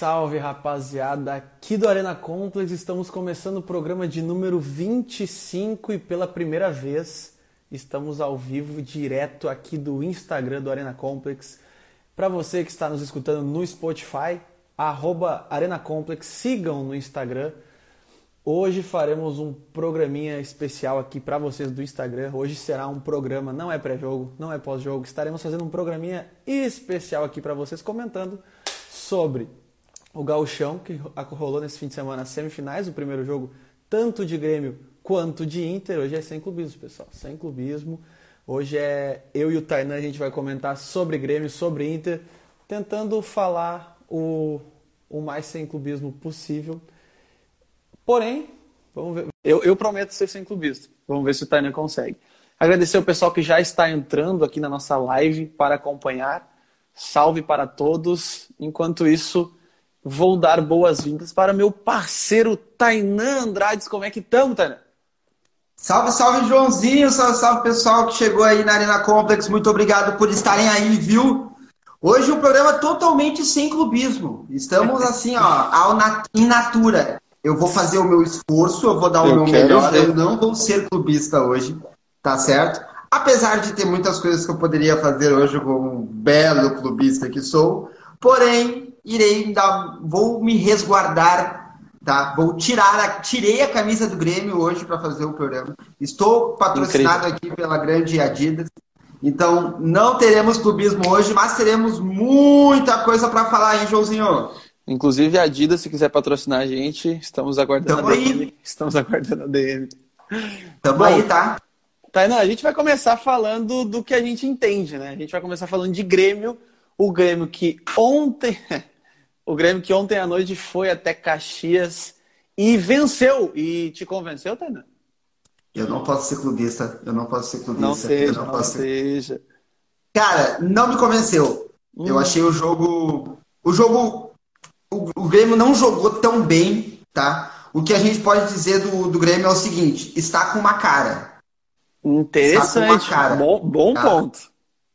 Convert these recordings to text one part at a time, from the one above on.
salve rapaziada! Aqui do Arena Complex estamos começando o programa de número 25 e pela primeira vez estamos ao vivo direto aqui do Instagram do Arena Complex. Para você que está nos escutando no Spotify, arroba Arena Complex, sigam no Instagram. Hoje faremos um programinha especial aqui para vocês do Instagram. Hoje será um programa, não é pré-jogo, não é pós-jogo. Estaremos fazendo um programinha especial aqui para vocês comentando sobre o gauchão que rolou nesse fim de semana, as semifinais, o primeiro jogo, tanto de Grêmio quanto de Inter. Hoje é sem clubismo, pessoal, sem clubismo. Hoje é eu e o Tainan, a gente vai comentar sobre Grêmio, sobre Inter, tentando falar o, o mais sem clubismo possível. Porém, vamos ver. Eu, eu prometo ser sem clubista. Vamos ver se o Tainan consegue. Agradecer o pessoal que já está entrando aqui na nossa live para acompanhar. Salve para todos. Enquanto isso, vou dar boas-vindas para meu parceiro Tainan Andrades. Como é que estamos, Tainan? Salve, salve, Joãozinho. Salve, salve, pessoal que chegou aí na Arena Complex. Muito obrigado por estarem aí, viu? Hoje um programa totalmente sem clubismo. Estamos assim, ó, ao nat in natura. Eu vou fazer o meu esforço, eu vou dar o eu meu melhor. Ver. Eu não vou ser clubista hoje, tá certo? Apesar de ter muitas coisas que eu poderia fazer hoje como um belo clubista que sou, porém, irei dar, vou me resguardar, tá? Vou tirar, a, tirei a camisa do Grêmio hoje para fazer o programa. Estou patrocinado Incrível. aqui pela grande Adidas. Então, não teremos clubismo hoje, mas teremos muita coisa para falar, hein, Joãozinho? Inclusive a Adidas, se quiser patrocinar a gente, estamos aguardando Tamo a DM. Aí. Estamos aguardando a DM. Tamo Bom, aí, tá? Tainá, a gente vai começar falando do que a gente entende, né? A gente vai começar falando de Grêmio. O Grêmio que ontem. o Grêmio que ontem à noite foi até Caxias e venceu. E te convenceu, Tainá? Eu não posso ser clubista. Eu não posso ser clubista. Não seja, não, não seja. Ser... Cara, não me convenceu. Hum. Eu achei o jogo. O jogo. O, o Grêmio não jogou tão bem, tá? O que a gente pode dizer do, do Grêmio é o seguinte: está com uma cara. Interessante. Cara, bom, bom tá? ponto.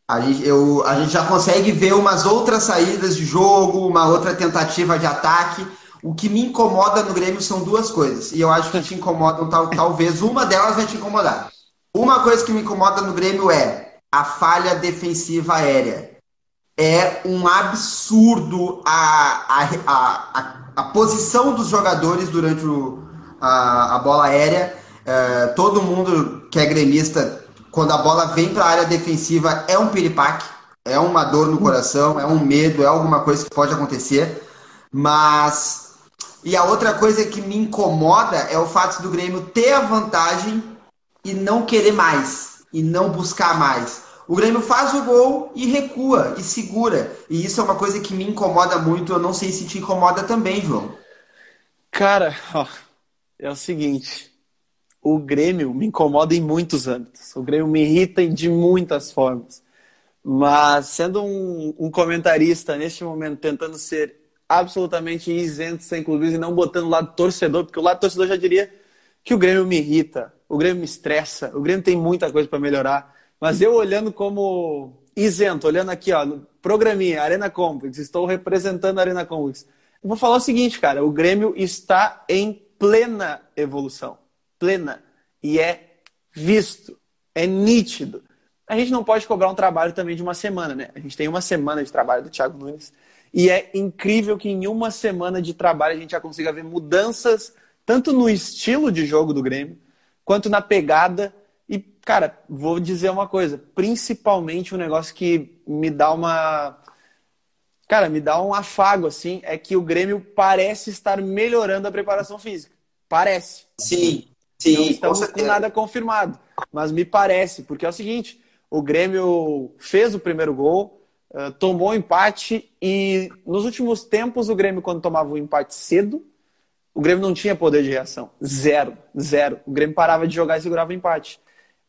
A gente, eu, a gente já consegue ver umas outras saídas de jogo, uma outra tentativa de ataque. O que me incomoda no Grêmio são duas coisas. E eu acho que te incomodam, tal, talvez uma delas vai te incomodar. Uma coisa que me incomoda no Grêmio é a falha defensiva aérea. É um absurdo a, a, a, a, posição dos jogadores durante o, a, a bola aérea é, todo mundo que é gremista, quando a bola vem para a área defensiva, é um piripaque, é uma dor no coração, é um medo, é alguma coisa que pode acontecer. Mas. E a outra coisa que me incomoda é o fato do Grêmio ter a vantagem e não querer mais, e não buscar mais. O Grêmio faz o gol e recua e segura. E isso é uma coisa que me incomoda muito. Eu não sei se te incomoda também, João. Cara, ó, é o seguinte o Grêmio me incomoda em muitos âmbitos. O Grêmio me irrita de muitas formas. Mas sendo um, um comentarista neste momento tentando ser absolutamente isento, sem clubismo e não botando o lado torcedor, porque o lado torcedor já diria que o Grêmio me irrita, o Grêmio me estressa, o Grêmio tem muita coisa para melhorar. Mas eu olhando como isento, olhando aqui, ó, no programinha, Arena Complex, estou representando a Arena Complex. Eu vou falar o seguinte, cara, o Grêmio está em plena evolução plena e é visto, é nítido. A gente não pode cobrar um trabalho também de uma semana, né? A gente tem uma semana de trabalho do Thiago Nunes e é incrível que em uma semana de trabalho a gente já consiga ver mudanças tanto no estilo de jogo do Grêmio quanto na pegada. E, cara, vou dizer uma coisa, principalmente um negócio que me dá uma. Cara, me dá um afago, assim, é que o Grêmio parece estar melhorando a preparação física. Parece. Sim. Sim, não estamos com, com nada confirmado. Mas me parece, porque é o seguinte: o Grêmio fez o primeiro gol, uh, tomou o empate e nos últimos tempos o Grêmio, quando tomava o empate cedo, o Grêmio não tinha poder de reação. Zero, zero. O Grêmio parava de jogar e segurava o empate.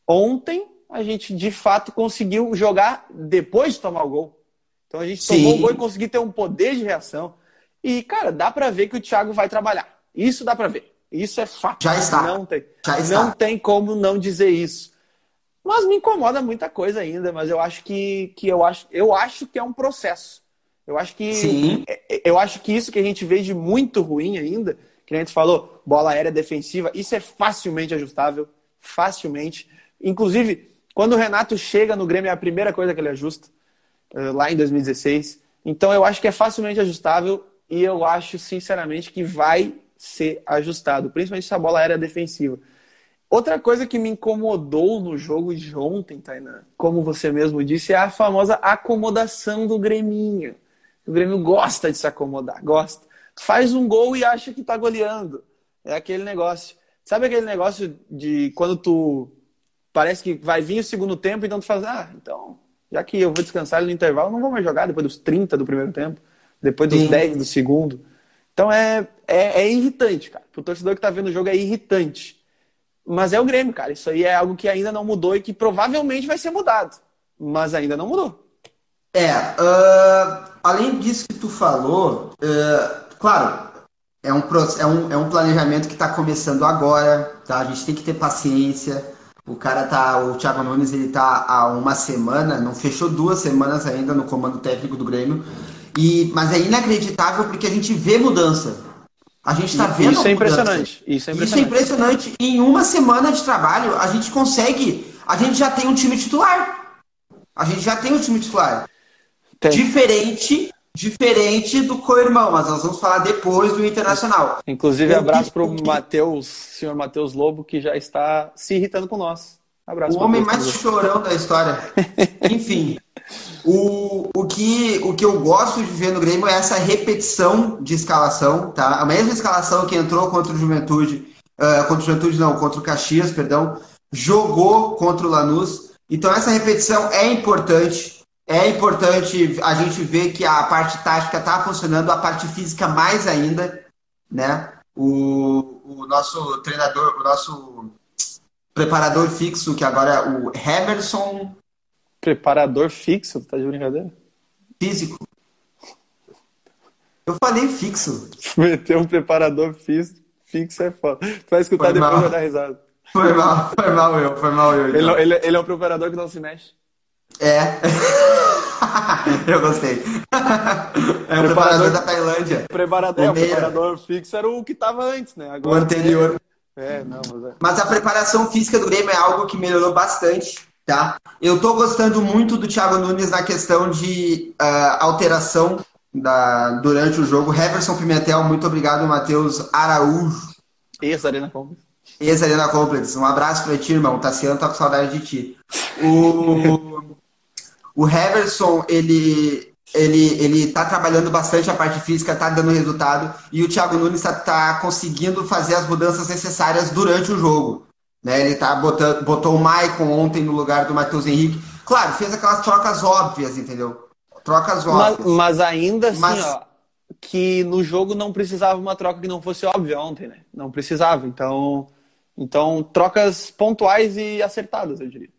Ontem a gente de fato conseguiu jogar depois de tomar o gol. Então a gente Sim. tomou o gol e conseguiu ter um poder de reação. E, cara, dá para ver que o Thiago vai trabalhar. Isso dá para ver. Isso é fato. Já está. Não tem, Já está. não tem como não dizer isso. Mas me incomoda muita coisa ainda, mas eu acho que, que eu, acho, eu acho que é um processo. Eu acho que Sim. É, é, eu acho que isso que a gente vê de muito ruim ainda, que a gente falou, bola aérea defensiva, isso é facilmente ajustável, facilmente. Inclusive, quando o Renato chega no Grêmio, é a primeira coisa que ele ajusta, eh, lá em 2016. Então eu acho que é facilmente ajustável e eu acho, sinceramente, que vai ser ajustado, principalmente essa bola aérea defensiva. Outra coisa que me incomodou no jogo de ontem, Tainá, como você mesmo disse, é a famosa acomodação do Greminho. O Grêmio gosta de se acomodar, gosta. Faz um gol e acha que tá goleando. É aquele negócio. Sabe aquele negócio de quando tu parece que vai vir o segundo tempo, então tu faz, ah, então, já que eu vou descansar no intervalo, não vou mais jogar depois dos 30 do primeiro tempo, depois dos Sim. 10 do segundo. Então é, é, é irritante, cara. Pro torcedor que tá vendo o jogo é irritante. Mas é o Grêmio, cara. Isso aí é algo que ainda não mudou e que provavelmente vai ser mudado. Mas ainda não mudou. É, uh, além disso que tu falou, uh, claro, é um, é um, é um planejamento que está começando agora, tá? A gente tem que ter paciência. O cara tá, o Thiago Nunes, ele tá há uma semana, não fechou duas semanas ainda no comando técnico do Grêmio. E, mas é inacreditável porque a gente vê mudança. A gente está vendo. Isso é impressionante. Isso é impressionante. Isso é impressionante. Em uma semana de trabalho, a gente consegue. A gente já tem um time titular. A gente já tem um time titular. Tem. Diferente diferente do co-irmão, mas nós vamos falar depois do Internacional. Inclusive, abraço para o Matheus, senhor Matheus Lobo, que já está se irritando com nós. Abraço o homem mais chorão da história. Enfim, o, o, que, o que eu gosto de ver no Grêmio é essa repetição de escalação, tá? A mesma escalação que entrou contra o Juventude, uh, contra o Juventude não, contra o Caxias, perdão, jogou contra o Lanús. Então essa repetição é importante. É importante a gente ver que a parte tática está funcionando, a parte física mais ainda, né? O, o nosso treinador, o nosso preparador fixo, que agora é o Hemerson. Preparador fixo? Tá de brincadeira? Físico. Eu falei fixo. Meteu um preparador fixo, fixo é foda. Tu vai escutar foi depois e vai dar risada. Foi mal, foi mal eu, foi mal eu. Então. Ele, ele, ele é um preparador que não se mexe. É. eu gostei. É o preparador da Tailândia. Preparador, o, é, o preparador fixo era o que estava antes, né? Agora, o anterior. É, não, mas, é. mas a preparação física do Grêmio é algo que melhorou bastante, tá? Eu tô gostando muito do Thiago Nunes na questão de uh, alteração da, durante o jogo. Heverson Pimentel, muito obrigado, Matheus Araújo. Ex-Arena Complex. Ex-Arena Complex. Um abraço pra ti, irmão. Tassiano tá com saudade de ti. O, o Heverson, ele, ele, ele tá trabalhando bastante a parte física, tá dando resultado, e o Thiago Nunes tá, tá conseguindo fazer as mudanças necessárias durante o jogo. Né? Ele tá botando, botou o Maicon ontem no lugar do Matheus Henrique. Claro, fez aquelas trocas óbvias, entendeu? Trocas óbvias. Mas, mas ainda assim, mas... ó, que no jogo não precisava uma troca que não fosse óbvia ontem, né? Não precisava. Então, então trocas pontuais e acertadas, eu diria.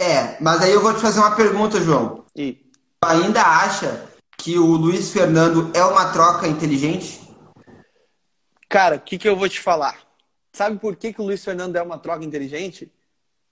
É, mas aí eu vou te fazer uma pergunta, João. E? Ainda acha que o Luiz Fernando é uma troca inteligente? Cara, o que, que eu vou te falar? Sabe por que, que o Luiz Fernando é uma troca inteligente?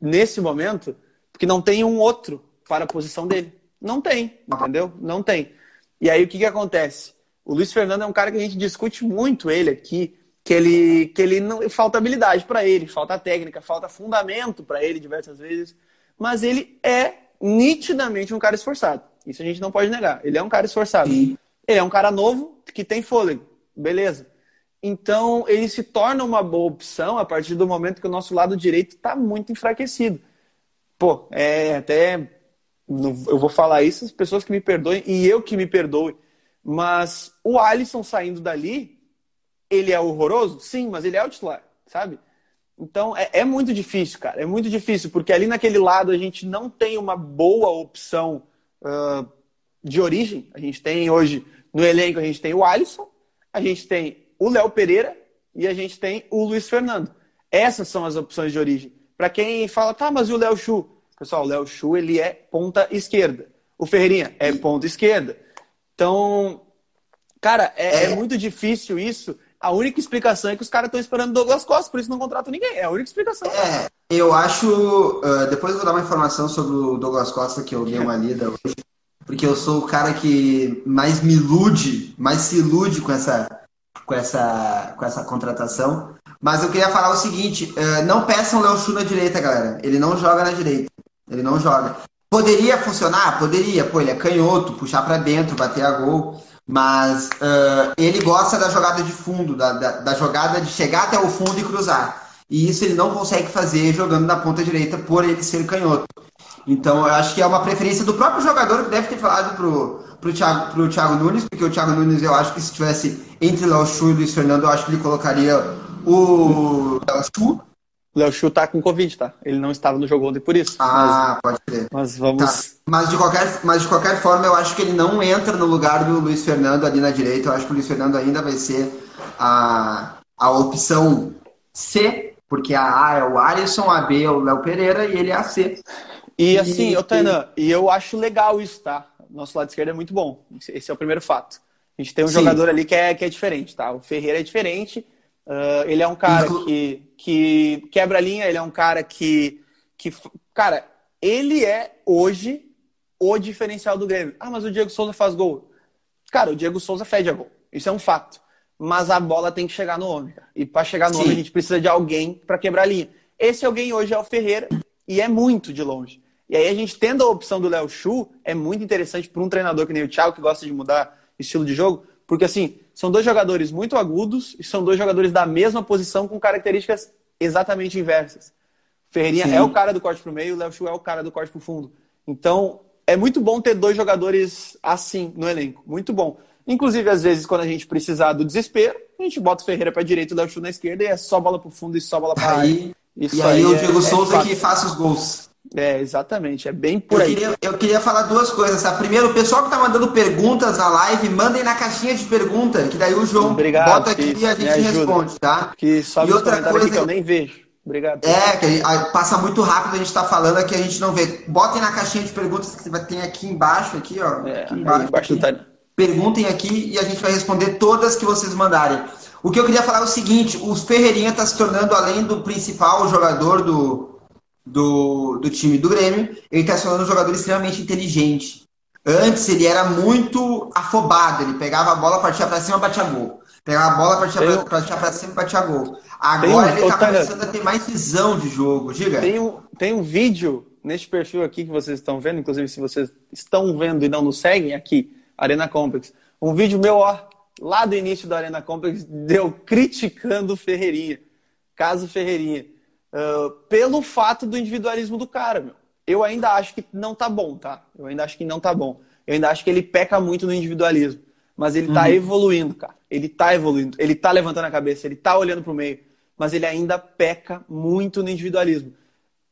Nesse momento, porque não tem um outro para a posição dele. Não tem, entendeu? Não tem. E aí o que, que acontece? O Luiz Fernando é um cara que a gente discute muito ele aqui, que ele, que ele não falta habilidade para ele, falta técnica, falta fundamento para ele diversas vezes, mas ele é nitidamente um cara esforçado. Isso a gente não pode negar. Ele é um cara esforçado. Sim. Ele é um cara novo que tem fôlego. Beleza. Então, ele se torna uma boa opção a partir do momento que o nosso lado direito está muito enfraquecido. Pô, é até. Eu vou falar isso, as pessoas que me perdoem e eu que me perdoe. Mas o Alisson saindo dali, ele é horroroso? Sim, mas ele é o titular, sabe? Então é, é, muito difícil, cara. É muito difícil, porque ali naquele lado a gente não tem uma boa opção uh, de origem. A gente tem hoje, no elenco, a gente tem o Alisson, a gente tem o Léo Pereira e a gente tem o Luiz Fernando. Essas são as opções de origem. Para quem fala, tá, mas e o Léo Chu? Pessoal, o Léo Chu, ele é ponta esquerda. O Ferreirinha é ponta esquerda. Então, cara, é, é, é muito difícil isso a única explicação é que os caras estão esperando Douglas Costa, por isso não contratam ninguém. É a única explicação. É, eu acho. Uh, depois eu vou dar uma informação sobre o Douglas Costa que eu dei uma lida hoje. porque eu sou o cara que mais me ilude, mais se ilude com essa, com essa, com essa contratação. Mas eu queria falar o seguinte: uh, não peçam Léo Chu na direita, galera. Ele não joga na direita. Ele não joga. Poderia funcionar? Poderia. Pô, ele é canhoto, puxar para dentro, bater a gol. Mas uh, ele gosta da jogada de fundo, da, da, da, jogada de chegar até o fundo e cruzar. E isso ele não consegue fazer jogando na ponta direita por ele ser canhoto. Então eu acho que é uma preferência do próprio jogador que deve ter falado pro, pro, Thiago, pro Thiago Nunes, porque o Thiago Nunes eu acho que se tivesse entre Léo Chu e Luiz Fernando, eu acho que ele colocaria o Léo Chu. O Léo Chu tá com Covid, tá? Ele não estava no jogo ontem por isso. Ah, mas, pode ser. Mas vamos. Tá. Mas, de qualquer, mas de qualquer forma, eu acho que ele não entra no lugar do Luiz Fernando ali na direita. Eu acho que o Luiz Fernando ainda vai ser a, a opção C, porque a A é o Alisson, a B é o Léo Pereira e ele é a C. E assim, e, ô Tainan, e eu acho legal isso, tá? Nosso lado esquerdo é muito bom. Esse é o primeiro fato. A gente tem um Sim. jogador ali que é, que é diferente, tá? O Ferreira é diferente. Uh, ele é um cara que, que quebra a linha, ele é um cara que, que. Cara, ele é hoje o diferencial do Grêmio. Ah, mas o Diego Souza faz gol. Cara, o Diego Souza fede a gol. Isso é um fato. Mas a bola tem que chegar no homem. Cara. E para chegar no Sim. homem, a gente precisa de alguém para quebrar a linha. Esse alguém hoje é o Ferreira e é muito de longe. E aí a gente tendo a opção do Léo Chu, é muito interessante para um treinador que nem o Thiago, que gosta de mudar estilo de jogo, porque assim, são dois jogadores muito agudos e são dois jogadores da mesma posição com características exatamente inversas. Ferreirinha Sim. é o cara do corte para o meio, o Léo Chu é o cara do corte para o fundo. Então, é muito bom ter dois jogadores assim no elenco. Muito bom. Inclusive, às vezes, quando a gente precisar do desespero, a gente bota o Ferreira para a direita o Léo Chu na esquerda e é só bola para o fundo e só bola para aí. Isso e aí, aí o é Diego é, Souza é que faça os gols. É, exatamente. É bem por eu aí. Queria, eu queria falar duas coisas. Tá? Primeiro, o pessoal que tá mandando perguntas na live, mandem na caixinha de pergunta, que daí o João Obrigado, bota aqui e a gente responde, tá? Que só e outra coisa que eu nem vejo. Obrigado. É, que gente, passa muito rápido, a gente tá falando aqui, a gente não vê. Botem na caixinha de perguntas que tem aqui embaixo, aqui, ó. É, aqui embaixo, embaixo aqui. Tá... Perguntem aqui e a gente vai responder todas que vocês mandarem. O que eu queria falar é o seguinte, o Ferreirinha tá se tornando, além do principal jogador do, do, do time do Grêmio, ele está se tornando um jogador extremamente inteligente. Antes ele era muito afobado, ele pegava a bola, partia para cima, batia gol. Pegava a bola, partia eu... para cima, batia gol. Agora um... ele está começando a ter mais visão de jogo. Diga. Tem um, tem um vídeo neste perfil aqui que vocês estão vendo, inclusive se vocês estão vendo e não nos seguem aqui, Arena Complex. Um vídeo meu, ó, lá do início da Arena Complex, deu criticando o Ferreirinha. Caso Ferreirinha. Uh, pelo fato do individualismo do cara, meu. Eu ainda acho que não tá bom, tá? Eu ainda acho que não tá bom. Eu ainda acho que ele peca muito no individualismo. Mas ele tá uhum. evoluindo, cara. Ele tá evoluindo. Ele tá levantando a cabeça, ele tá olhando pro meio. Mas ele ainda peca muito no individualismo.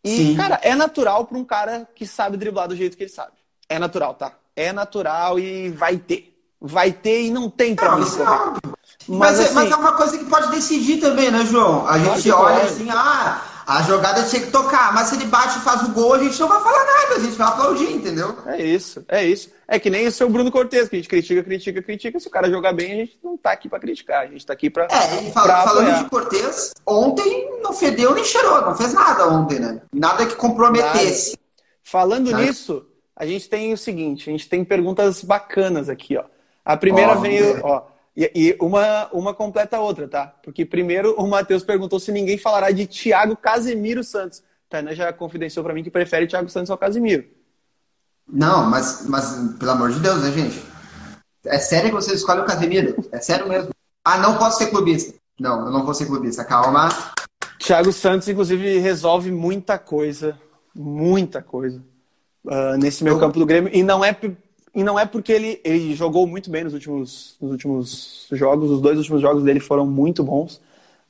E, Sim. cara, é natural para um cara que sabe driblar do jeito que ele sabe. É natural, tá? É natural e vai ter. Vai ter e não tem pra não, mim. Mas, mas, assim, mas, é uma coisa que pode decidir também, né, João? A gente olha pode. assim, ah, a jogada tinha que tocar, mas se ele bate e faz o gol, a gente não vai falar nada, a gente vai aplaudir, entendeu? É isso, é isso. É que nem o seu Bruno Cortes, que a gente critica, critica, critica. Se o cara jogar bem, a gente não tá aqui para criticar, a gente tá aqui para. É, fala, falando de Cortes, ontem não fedeu nem cheirou, não fez nada ontem, né? Nada que comprometesse. Nada. Falando nada. nisso, a gente tem o seguinte: a gente tem perguntas bacanas aqui, ó. A primeira oh, veio, ó. E, e, uma, uma completa a outra, tá? Porque primeiro o Matheus perguntou se ninguém falará de Thiago Casemiro Santos. Tainá já confidenciou para mim que prefere Thiago Santos ao Casemiro. Não, mas, mas pelo amor de Deus, né, gente? É sério que você escolhe o Casemiro? É sério mesmo? Ah, não posso ser clubista. Não, eu não vou ser clubista. Calma. Thiago Santos, inclusive, resolve muita coisa. Muita coisa. Uh, nesse meio campo do Grêmio. E não é e não é porque ele, ele jogou muito bem nos últimos, nos últimos jogos, os dois últimos jogos dele foram muito bons.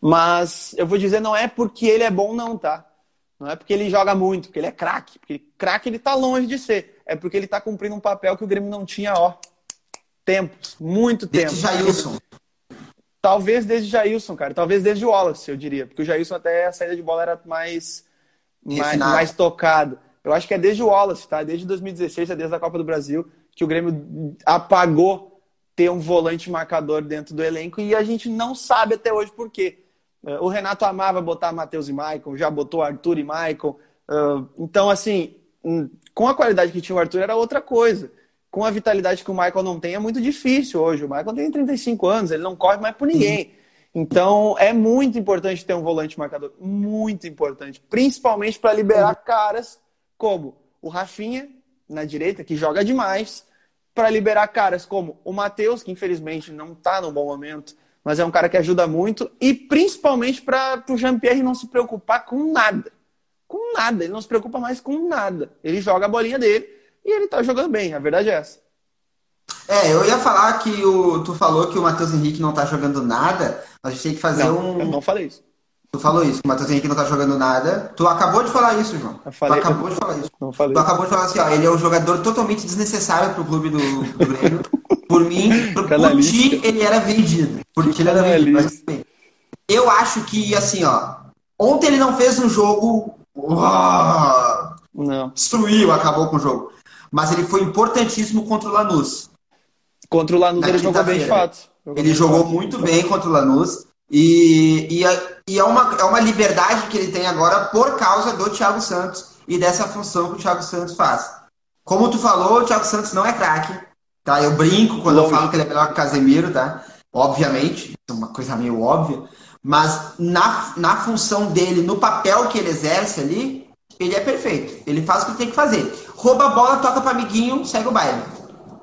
Mas eu vou dizer, não é porque ele é bom, não, tá? Não é porque ele joga muito, porque ele é craque. Porque craque ele tá longe de ser. É porque ele tá cumprindo um papel que o Grêmio não tinha, ó. Tempos, muito tempo. Desde Jailson. Talvez desde Jailson, cara. Talvez desde o Wallace, eu diria. Porque o Jailson até a saída de bola era mais, mais, mais tocado. Eu acho que é desde o Wallace, tá? Desde 2016, é desde a Copa do Brasil, que o Grêmio apagou ter um volante marcador dentro do elenco e a gente não sabe até hoje por quê. É, o Renato amava botar Matheus e Maicon, já botou Arthur e Maicon. É, então, assim, hum, com a qualidade que tinha o Arthur era outra coisa. com a vitalidade que o Michael não tem, é muito difícil hoje. O Michael tem 35 anos, ele não corre mais por ninguém. Então, é muito importante ter um volante marcador. Muito importante. Principalmente para liberar caras como o Rafinha, na direita, que joga demais, para liberar caras como o Matheus, que infelizmente não está no bom momento, mas é um cara que ajuda muito, e principalmente para o Jean-Pierre não se preocupar com nada. Com nada, ele não se preocupa mais com nada. Ele joga a bolinha dele e ele está jogando bem, a verdade é essa. É, eu ia falar que o, tu falou que o Matheus Henrique não está jogando nada, mas a gente tem que fazer não, um. Eu não falei isso. Tu falou isso, que o Matheus Henrique não tá jogando nada. Tu acabou de falar isso, João. Falei, tu acabou eu... de falar isso. Não falei. Tu acabou de falar assim, ó, ele é um jogador totalmente desnecessário pro clube do, do Grêmio. por mim, por, por ti, ele era vendido. Por ti, ele era vendido. Mas, bem, eu acho que, assim, ó, ontem ele não fez um jogo. não. Destruiu, acabou com o jogo. Mas ele foi importantíssimo contra o Lanús. Contra o Lanús ele jogou bem de fato. Jogou ele jogou fato. muito bem contra o Lanús. E, e, e, é, uma, é uma liberdade que ele tem agora por causa do Thiago Santos e dessa função que o Thiago Santos faz. Como tu falou, o Thiago Santos não é craque, tá? Eu brinco quando Longe. eu falo que ele é melhor que o Casemiro, tá? Obviamente, é uma coisa meio óbvia, mas na, na função dele, no papel que ele exerce ali, ele é perfeito. Ele faz o que tem que fazer. Rouba a bola, toca para amiguinho, segue o baile.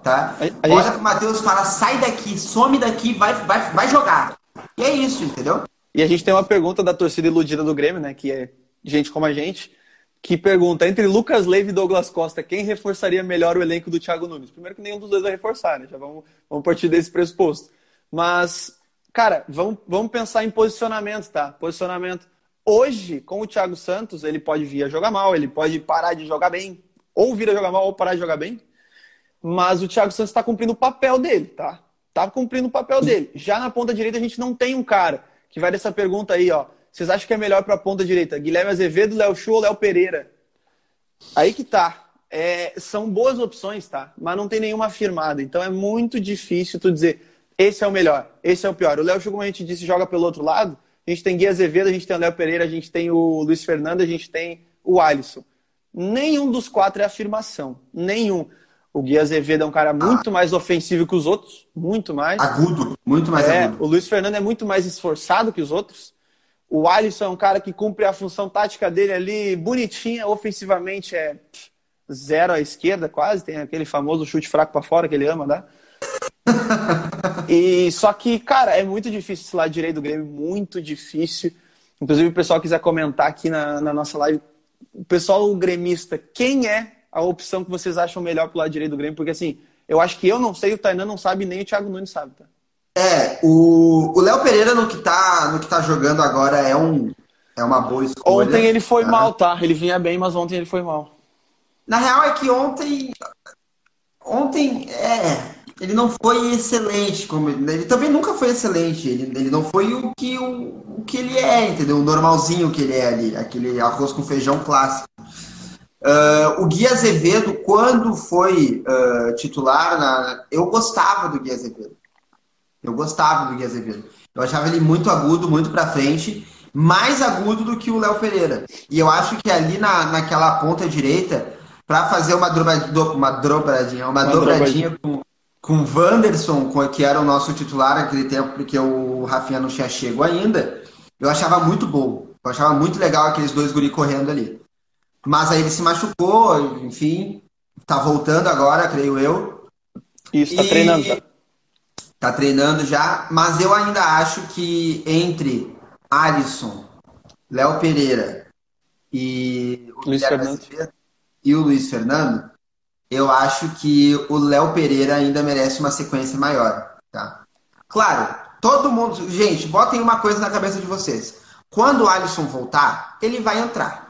Tá? A, a Olha gente... o Matheus fala, sai daqui, some daqui, vai, vai, vai jogar. E é isso, entendeu? E a gente tem uma pergunta da torcida iludida do Grêmio, né? Que é gente como a gente, que pergunta: entre Lucas Leiva e Douglas Costa, quem reforçaria melhor o elenco do Thiago Nunes? Primeiro que nenhum dos dois vai reforçar, né? Já vamos, vamos partir desse pressuposto. Mas, cara, vamos, vamos pensar em posicionamento, tá? Posicionamento. Hoje, com o Thiago Santos, ele pode vir a jogar mal, ele pode parar de jogar bem, ou vir a jogar mal, ou parar de jogar bem. Mas o Thiago Santos está cumprindo o papel dele, tá? Tá cumprindo o papel dele. Já na ponta direita a gente não tem um cara que vai dessa pergunta aí, ó. Vocês acham que é melhor para a ponta direita? Guilherme Azevedo, Léo ou Léo Pereira? Aí que tá. É, são boas opções, tá? Mas não tem nenhuma afirmada. Então é muito difícil tu dizer esse é o melhor, esse é o pior. O Léo Chu, como a gente disse, joga pelo outro lado. A gente tem Gui Azevedo, a gente tem o Léo Pereira, a gente tem o Luiz Fernando, a gente tem o Alisson. Nenhum dos quatro é afirmação. Nenhum. O Gui Azevedo é um cara muito ah. mais ofensivo que os outros, muito mais. Agudo, muito mais é, agudo. O Luiz Fernando é muito mais esforçado que os outros. O Alisson é um cara que cumpre a função tática dele ali bonitinha, ofensivamente é zero à esquerda quase, tem aquele famoso chute fraco para fora que ele ama, né? e só que, cara, é muito difícil esse lado direito do Grêmio, muito difícil. Inclusive, o pessoal quiser comentar aqui na, na nossa live, o pessoal gremista, quem é a opção que vocês acham melhor pro lado direito do Grêmio, porque assim, eu acho que eu não sei, o Tainan não sabe, nem o Thiago Nunes sabe, tá? É, o Léo Pereira no que, tá, no que tá jogando agora é, um, é uma boa escolha. Ontem ele foi tá? mal, tá? Ele vinha bem, mas ontem ele foi mal. Na real é que ontem. Ontem, é. Ele não foi excelente. Como, ele também nunca foi excelente. Ele, ele não foi o que, o, o que ele é, entendeu? O normalzinho que ele é ali. Aquele arroz com feijão clássico. Uh, o Gui Azevedo, quando foi uh, titular, na... eu gostava do Gui Azevedo. Eu gostava do Gui Azevedo. Eu achava ele muito agudo, muito para frente, mais agudo do que o Léo Pereira. E eu acho que ali na, naquela ponta direita, para fazer uma, uma dobradinha, uma, uma dobradinha com, com o Wanderson, que era o nosso titular naquele tempo, porque o Rafinha não tinha chego ainda, eu achava muito bom. Eu achava muito legal aqueles dois guri correndo ali. Mas aí ele se machucou, enfim, tá voltando agora, creio eu. Isso, tá e... treinando já. Tá treinando já, mas eu ainda acho que entre Alisson, Léo Pereira e o Luiz Fernando. e o Luiz Fernando, eu acho que o Léo Pereira ainda merece uma sequência maior, tá? Claro, todo mundo, gente, botem uma coisa na cabeça de vocês. Quando o Alisson voltar, ele vai entrar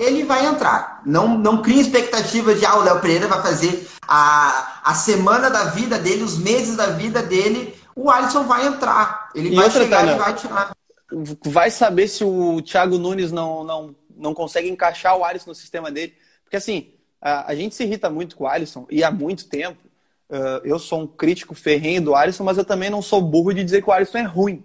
ele vai entrar. Não, não crie expectativa de ah, o Léo Pereira vai fazer a, a semana da vida dele, os meses da vida dele. O Alisson vai entrar. Ele e vai outra, chegar e vai tirar. Vai saber se o Thiago Nunes não, não, não consegue encaixar o Alisson no sistema dele. Porque assim, a, a gente se irrita muito com o Alisson e há muito tempo. Uh, eu sou um crítico ferrenho do Alisson, mas eu também não sou burro de dizer que o Alisson é ruim.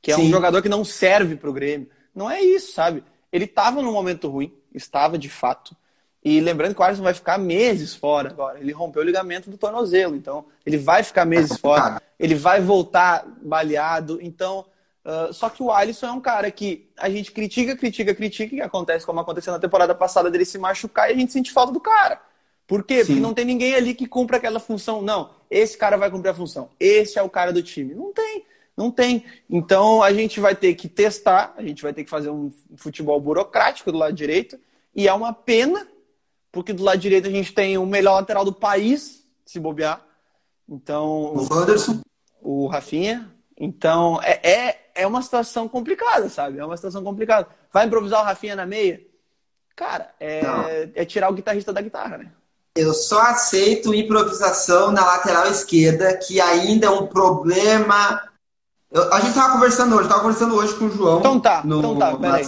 Que é Sim. um jogador que não serve para o Grêmio. Não é isso, sabe? Ele estava num momento ruim estava de fato. E lembrando que o Alisson vai ficar meses fora agora. Ele rompeu o ligamento do tornozelo, então ele vai ficar meses fora. Ele vai voltar baleado. Então, uh, só que o Alisson é um cara que a gente critica, critica, critica, que acontece como aconteceu na temporada passada dele se machucar e a gente sente falta do cara. Por quê? Sim. Porque não tem ninguém ali que cumpra aquela função. Não, esse cara vai cumprir a função. Esse é o cara do time. Não tem. Não tem. Então a gente vai ter que testar, a gente vai ter que fazer um futebol burocrático do lado direito. E é uma pena porque do lado direito a gente tem o melhor lateral do país, se bobear. Então. O Anderson. O Rafinha. Então, é, é, é uma situação complicada, sabe? É uma situação complicada. Vai improvisar o Rafinha na meia? Cara, é, é tirar o guitarrista da guitarra, né? Eu só aceito improvisação na lateral esquerda, que ainda é um problema. Eu, a gente tava conversando hoje, tava conversando hoje com o João. Então tá, no, então tá, peraí.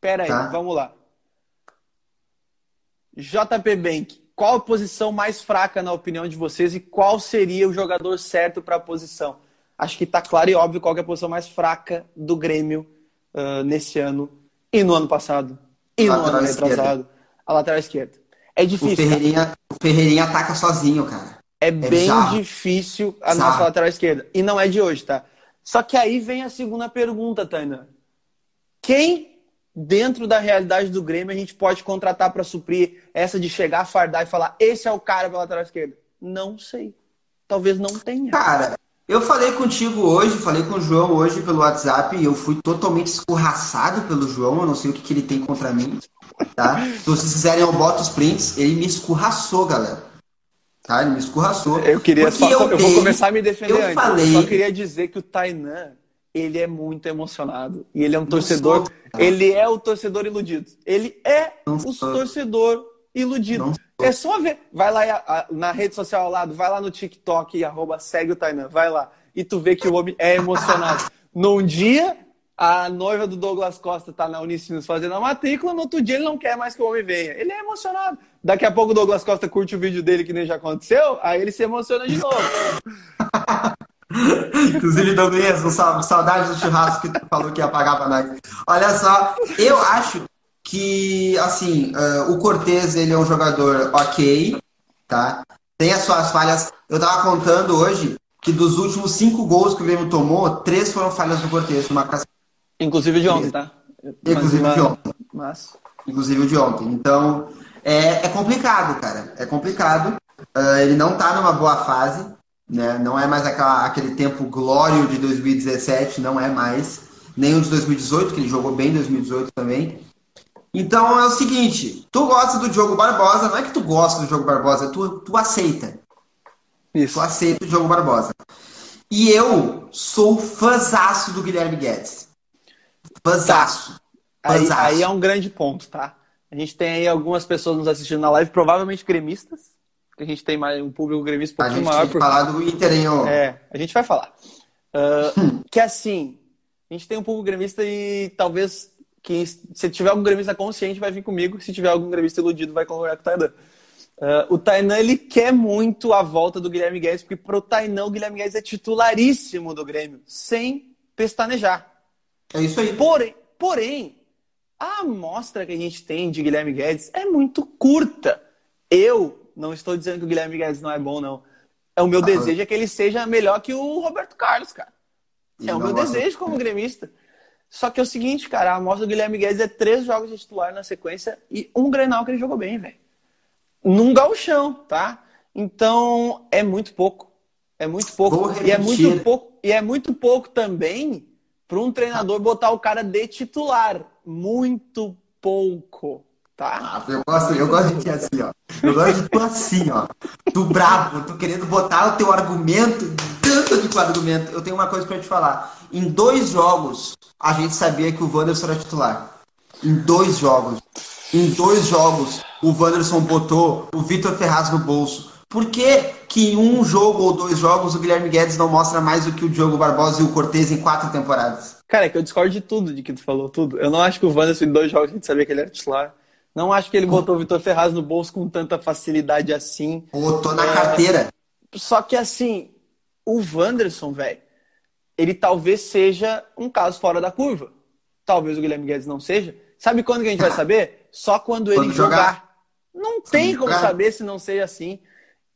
Pera aí, tá. vamos lá. JP Bank, qual a posição mais fraca na opinião de vocês e qual seria o jogador certo para a posição? Acho que está claro e óbvio qual é a posição mais fraca do Grêmio uh, nesse ano e no ano passado e no ano retrasado. A lateral esquerda. É difícil. O Ferreirinha, o Ferreirinha ataca sozinho, cara. É, é bem bizarro. difícil a nossa lateral esquerda. E não é de hoje, tá? Só que aí vem a segunda pergunta, Tainá. Quem dentro da realidade do Grêmio, a gente pode contratar para suprir essa de chegar, fardar e falar: esse é o cara pela lateral esquerda? Não sei. Talvez não tenha. Cara, eu falei contigo hoje, falei com o João hoje pelo WhatsApp e eu fui totalmente escorraçado pelo João. Eu não sei o que, que ele tem contra mim. Tá? Se vocês quiserem, eu boto os prints. Ele me escorraçou, galera. Tá? Ele me escorraçou. Eu queria só. Eu, eu dei, vou começar a me defender eu antes. Falei... Eu só queria dizer que o Tainan ele é muito emocionado. E ele é um torcedor. Ele é o torcedor iludido. Ele é o torcedor iludido. É só ver. Vai lá na rede social ao lado, vai lá no TikTok e arroba segue o Tainan. Vai lá. E tu vê que o homem é emocionado. Num dia, a noiva do Douglas Costa tá na Unicinos fazendo a matrícula, no outro dia ele não quer mais que o homem venha. Ele é emocionado. Daqui a pouco o Douglas Costa curte o vídeo dele que nem já aconteceu, aí ele se emociona de novo. Inclusive, Douglas, saudade do churrasco que tu falou que ia pagar pra nós. Olha só, eu acho que, assim, uh, o Cortez, ele é um jogador ok, tá? Tem as suas falhas. Eu tava contando hoje que dos últimos cinco gols que o Grêmio tomou, três foram falhas do Cortez, marcação. Inclusive de ontem, tá? Inclusive de ontem. Mas... Inclusive o de ontem. Então, é, é complicado, cara. É complicado. Uh, ele não tá numa boa fase. Né? Não é mais aquela, aquele tempo glório de 2017, não é mais. Nem o de 2018, que ele jogou bem em 2018 também. Então é o seguinte, tu gosta do Diogo Barbosa, não é que tu gosta do Diogo Barbosa, tu, tu aceita. Isso. Tu aceita o Diogo Barbosa. E eu sou fãzaço do Guilherme Guedes. Fãzaço. Tá. Aí, aí, é um grande ponto, tá? A gente tem aí algumas pessoas nos assistindo na live, provavelmente gremistas, que a gente tem mais um público gremista um pouquinho maior. A gente tem falar do Inter, hein, ó. É, a gente vai falar. Uh, que assim, a gente tem um público gremista e talvez que se tiver algum gremista consciente vai vir comigo, se tiver algum gremista iludido vai concordar com o Tainan. Uh, o Tainan ele quer muito a volta do Guilherme Guedes, porque pro Tainan o Guilherme Guedes é titularíssimo do Grêmio, sem pestanejar. É isso aí. Porém, porém, a amostra que a gente tem de Guilherme Guedes é muito curta. Eu não estou dizendo que o Guilherme Guedes não é bom, não. É o meu ah, desejo é que ele seja melhor que o Roberto Carlos, cara. É o meu desejo como gremista. Só que é o seguinte, cara, a amostra do Guilherme Guedes é três jogos de titular na sequência e um Grenal que ele jogou bem, velho. Num galchão, tá? Então, é muito pouco. É muito pouco. E é muito pouco, e é muito pouco também para um treinador botar o cara de titular. Muito pouco. Tá? Ah, eu gosto, eu gosto de ti assim, ó. Eu gosto de tu assim, ó. Tu bravo, tu querendo botar o teu argumento dentro de argumento. Eu tenho uma coisa para te falar. Em dois jogos, a gente sabia que o Wanderson era titular. Em dois jogos. Em dois jogos, o Wanderson botou o Vitor Ferraz no bolso. Por que, que em um jogo ou dois jogos o Guilherme Guedes não mostra mais do que o Diogo Barbosa e o Cortez em quatro temporadas? Cara, é que eu discordo de tudo de que tu falou, tudo. Eu não acho que o Wanderson em dois jogos a gente sabia que ele era titular. Não acho que ele botou o Vitor Ferraz no bolso com tanta facilidade assim. Botou na é... carteira. Só que assim, o Wanderson, velho, ele talvez seja um caso fora da curva. Talvez o Guilherme Guedes não seja. Sabe quando que a gente vai saber? Só quando, quando ele jogar. jogar. Não tem como saber se não seja assim.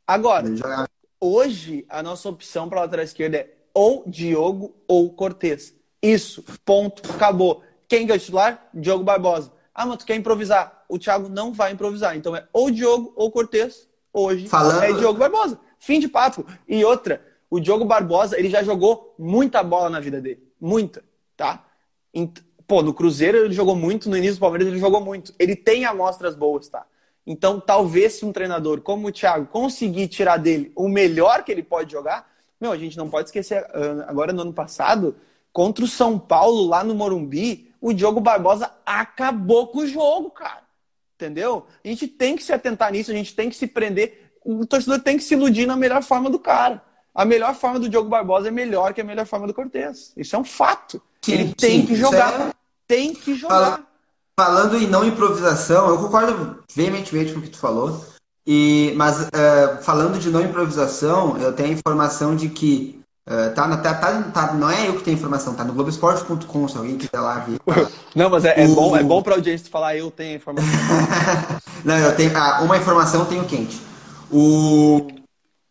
Agora, hoje a nossa opção para lateral esquerda é ou Diogo ou Cortez. Isso, ponto, acabou. Quem é o titular? Diogo Barbosa. Ah, mas tu quer improvisar? O Thiago não vai improvisar. Então é ou Diogo ou Cortez. Hoje Falando... é Diogo Barbosa. Fim de papo. E outra, o Diogo Barbosa, ele já jogou muita bola na vida dele. Muita, tá? Pô, no Cruzeiro ele jogou muito, no início do Palmeiras ele jogou muito. Ele tem amostras boas, tá? Então, talvez se um treinador como o Thiago conseguir tirar dele o melhor que ele pode jogar, meu, a gente não pode esquecer, ah, agora no ano passado, contra o São Paulo, lá no Morumbi, o Diogo Barbosa acabou com o jogo, cara. Entendeu? A gente tem que se atentar nisso, a gente tem que se prender. O torcedor tem que se iludir na melhor forma do cara. A melhor forma do Diogo Barbosa é melhor que a melhor forma do Cortez. Isso é um fato. Sim, Ele tem sim, que jogar. É... Tem que jogar. Falando em não improvisação, eu concordo veementemente com o que tu falou. E, mas uh, falando de não improvisação, eu tenho a informação de que uh, tá, tá, tá, tá, não é eu que tenho informação, tá no Globoesporte.com, se alguém quiser lá ver. Não, mas é, é o... bom, é bom pra audiência falar eu tenho informação. não, eu tenho ah, uma informação eu tenho quente. O,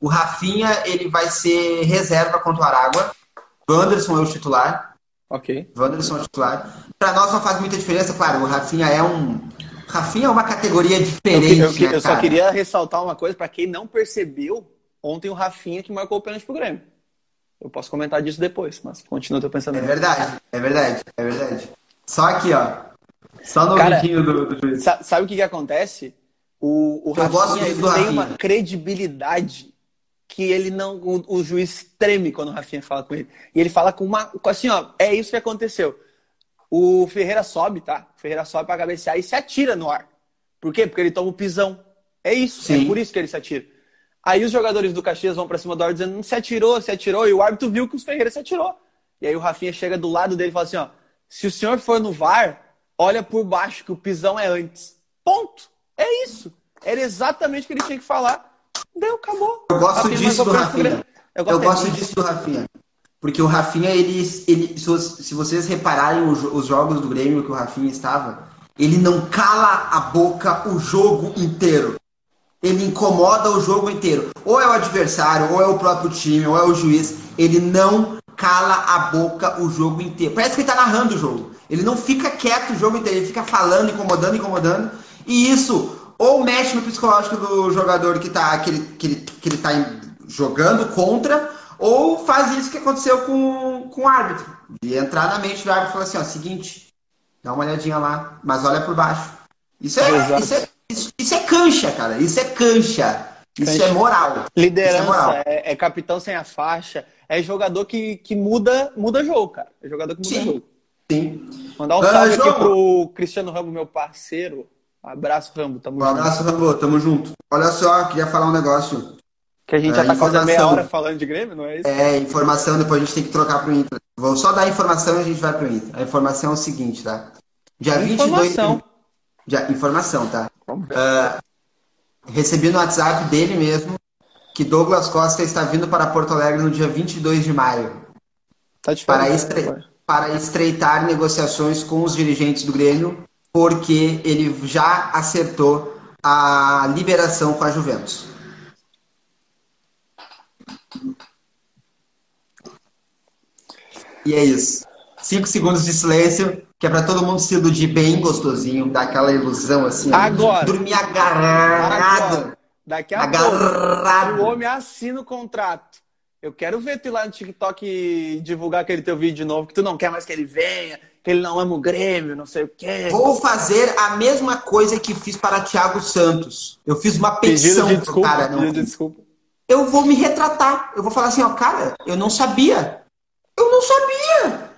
o Rafinha ele vai ser reserva contra o Aragua. O Anderson é o titular. Ok. Wanderson titular. Para nós não faz muita diferença, claro, o Rafinha é um. Rafinha é uma categoria diferente. Eu, eu, eu, né, só queria ressaltar uma coisa para quem não percebeu. Ontem o Rafinha que marcou o pênalti pro Grêmio. Eu posso comentar disso depois, mas continua o teu pensamento. É verdade, é verdade, é verdade. Só aqui, ó. Só no Cara, do, do Sabe o que, que acontece? O, o Rafinha tem uma credibilidade que ele não. O, o, juiz treme quando o Rafinha fala com ele. E ele fala com uma. Assim, ó, é isso que aconteceu. O Ferreira sobe, tá? O Ferreira sobe pra cabecear e se atira no ar. Por quê? Porque ele toma o pisão. É isso, é Sim. é por isso que ele se atira. Aí os jogadores do Caxias vão pra cima do ar dizendo, não se atirou, se atirou, e o árbitro viu que o Ferreira se atirou. E aí o Rafinha chega do lado dele e fala assim, ó, se o senhor for no VAR, olha por baixo, que o pisão é antes. Ponto. É isso. Era exatamente o que ele tinha que falar. Deu, acabou. Eu gosto disso do Rafinha. Eu, eu gosto disso do Rafinha. Porque o Rafinha, ele, ele se vocês repararem os jogos do Grêmio que o Rafinha estava, ele não cala a boca o jogo inteiro. Ele incomoda o jogo inteiro. Ou é o adversário, ou é o próprio time, ou é o juiz. Ele não cala a boca o jogo inteiro. Parece que ele está narrando o jogo. Ele não fica quieto o jogo inteiro, ele fica falando, incomodando, incomodando. E isso ou mexe no psicológico do jogador que está que ele, que ele, que ele tá jogando contra, ou faz isso que aconteceu com, com o árbitro. De entrar na mente do árbitro e falar assim, ó, seguinte, dá uma olhadinha lá, mas olha por baixo. Isso é, isso é, isso, isso, é cancha, cara. Isso é cancha. Isso cancha. é moral. Liderança, é, moral. É, é, capitão sem a faixa. É jogador que, que muda, muda jogo, cara. É jogador que muda Sim. jogo. Sim. Mandar um salve uh, aqui pro Cristiano Ramos, meu parceiro. Um abraço, Rambo. Tamo um abraço, Rambo. Tamo junto. Olha só, queria falar um negócio. Que a gente é, já tá quase meia hora falando de Grêmio, não é isso? É, informação, depois a gente tem que trocar pro Inter. Vou só dar informação e a gente vai pro Inter. A informação é o seguinte, tá? Dia informação. 22... Dia... Informação, tá? Uh, recebi no WhatsApp dele mesmo que Douglas Costa está vindo para Porto Alegre no dia 22 de maio. Tá para, estre... para estreitar negociações com os dirigentes do Grêmio porque ele já acertou a liberação com a Juventus. E é isso. Cinco segundos de silêncio, que é para todo mundo se iludir bem gostosinho, dar aquela ilusão assim. Agora. Dormir agarrado. Agora. Daqui a agarrado. pouco, o homem assina o contrato. Eu quero ver tu ir lá no TikTok divulgar aquele teu vídeo de novo, que tu não quer mais que ele venha, que ele não ama o Grêmio, não sei o quê. Vou fazer a mesma coisa que fiz para Thiago Santos. Eu fiz uma petição de desculpa, pro cara. Não. De desculpa. Eu vou me retratar. Eu vou falar assim, ó, cara, eu não sabia. Eu não sabia.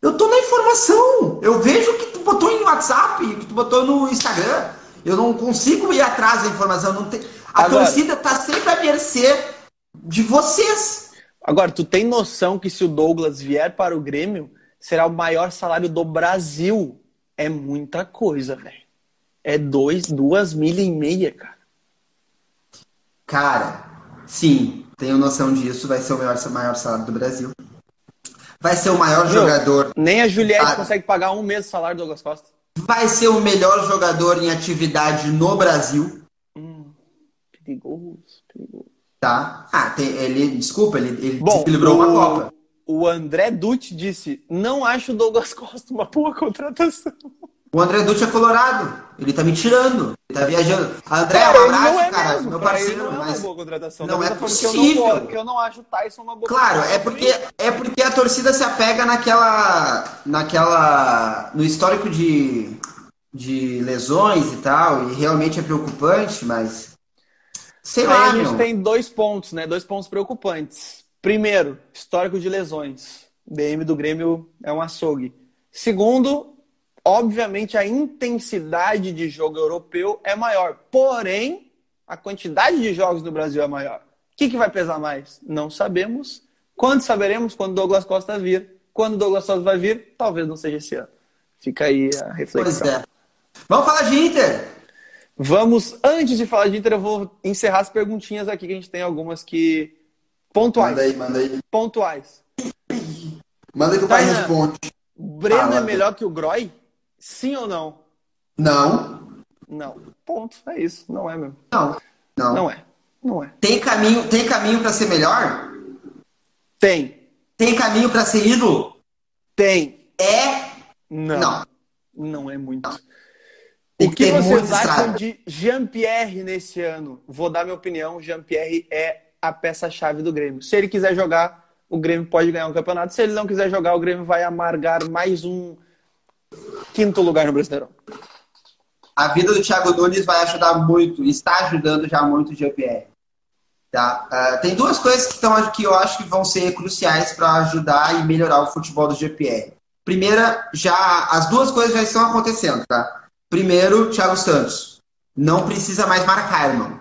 Eu tô na informação. Eu vejo que tu botou em WhatsApp, que tu botou no Instagram. Eu não consigo ir atrás da informação. Não tem... A Agora... torcida tá sempre a mercê de vocês. Agora, tu tem noção que se o Douglas vier para o Grêmio, será o maior salário do Brasil. É muita coisa, velho. É dois, duas milha e meia, cara. Cara, sim, tenho noção disso. Vai ser o maior, maior salário do Brasil. Vai ser o maior Meu, jogador. Nem a Juliette consegue pagar um mês o salário do Douglas Costa. Vai ser o melhor jogador em atividade no Brasil. Perigoso, perigoso. Tá? Ah, tem, ele, desculpa, ele, ele Bom, desequilibrou o, uma Copa. O André Dutti disse: Não acho o Douglas Costa uma boa contratação. O André Dutti é colorado. Ele tá me tirando. Ele tá viajando. André, Cara, um abraço, é cara. mesmo. meu parceiro. não é mas... uma boa contratação. não é falo que eu possível. não, eu não acho o Tyson uma boa Claro, contratação. é porque, é porque a torcida se apega naquela. naquela. no histórico de, de lesões e tal, e realmente é preocupante, mas. Sei Aí lá, a gente meu. tem dois pontos, né? Dois pontos preocupantes. Primeiro, histórico de lesões. DM do Grêmio é um açougue. Segundo, obviamente a intensidade de jogo europeu é maior. Porém, a quantidade de jogos no Brasil é maior. O que, que vai pesar mais? Não sabemos. Quando saberemos? Quando Douglas Costa vir. Quando Douglas Costa vai vir? Talvez não seja esse ano. Fica aí a Pois reflexão. é. Vamos falar de Inter. Vamos, antes de falar de Inter, eu vou encerrar as perguntinhas aqui, que a gente tem algumas que. Pontuais. Manda aí, manda aí. Pontuais. Manda aí que o pai responde. Breno é melhor que o Groy? Sim ou não? Não, Não. Ponto. É isso. Não é mesmo. não, não. Não é. Não é. Tem caminho, tem caminho para ser melhor? Tem. Tem caminho para ser ídolo? Tem. É? Não. Não. Não, é muito. Tem O que que vocês acham estrada. de Jean-Pierre nesse ano? Vou dar minha opinião. Jean-Pierre é a peça-chave do Grêmio. Se ele quiser jogar, o Grêmio pode ganhar um campeonato. Se ele não quiser jogar, o Grêmio vai amargar mais um quinto lugar no Brasileirão. A vida do Thiago Nunes vai ajudar muito, está ajudando já muito o GPR. Tá? Ah, tem duas coisas que, estão, que eu acho que vão ser cruciais para ajudar e melhorar o futebol do GPR. Primeira, já as duas coisas já estão acontecendo, tá? Primeiro, Thiago Santos. Não precisa mais marcar, irmão.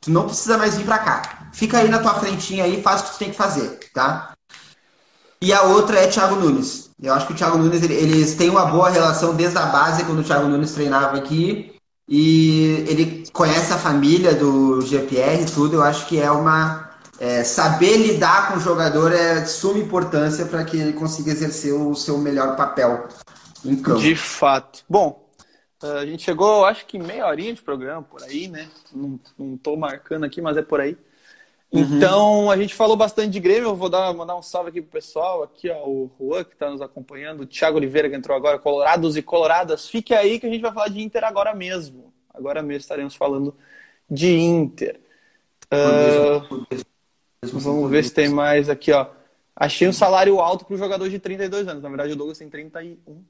Tu não precisa mais vir pra cá. Fica aí na tua frentinha aí, faz o que tu tem que fazer, tá? E a outra é Thiago Nunes. Eu acho que o Thiago Nunes, ele- eles têm uma boa relação desde a base, quando o Thiago Nunes treinava aqui. E ele conhece a família do GPR e tudo. Eu acho que é uma. é, saber lidar com o jogador é de suma importância para que ele consiga exercer o seu melhor papel em campo. De fato. Bom, eh, a gente chegou, acho que meia horinha de programa por aí, né? Não, não tô marcando aqui, mas é por aí. Então, a gente falou bastante de Grêmio. Eu vou dar, mandar um salve aqui pro pessoal. Aqui, ó, o Juan, que está nos acompanhando. O Thiago Oliveira, que entrou agora. Colorados e Coloradas. Fique aí que a gente vai falar de Inter agora mesmo. Agora mesmo estaremos falando de Inter. Ah, Vamos ver se tem mais aqui, ó. Achei um salário alto para o jogador de 32 anos. Na verdade, o Douglas tem 31.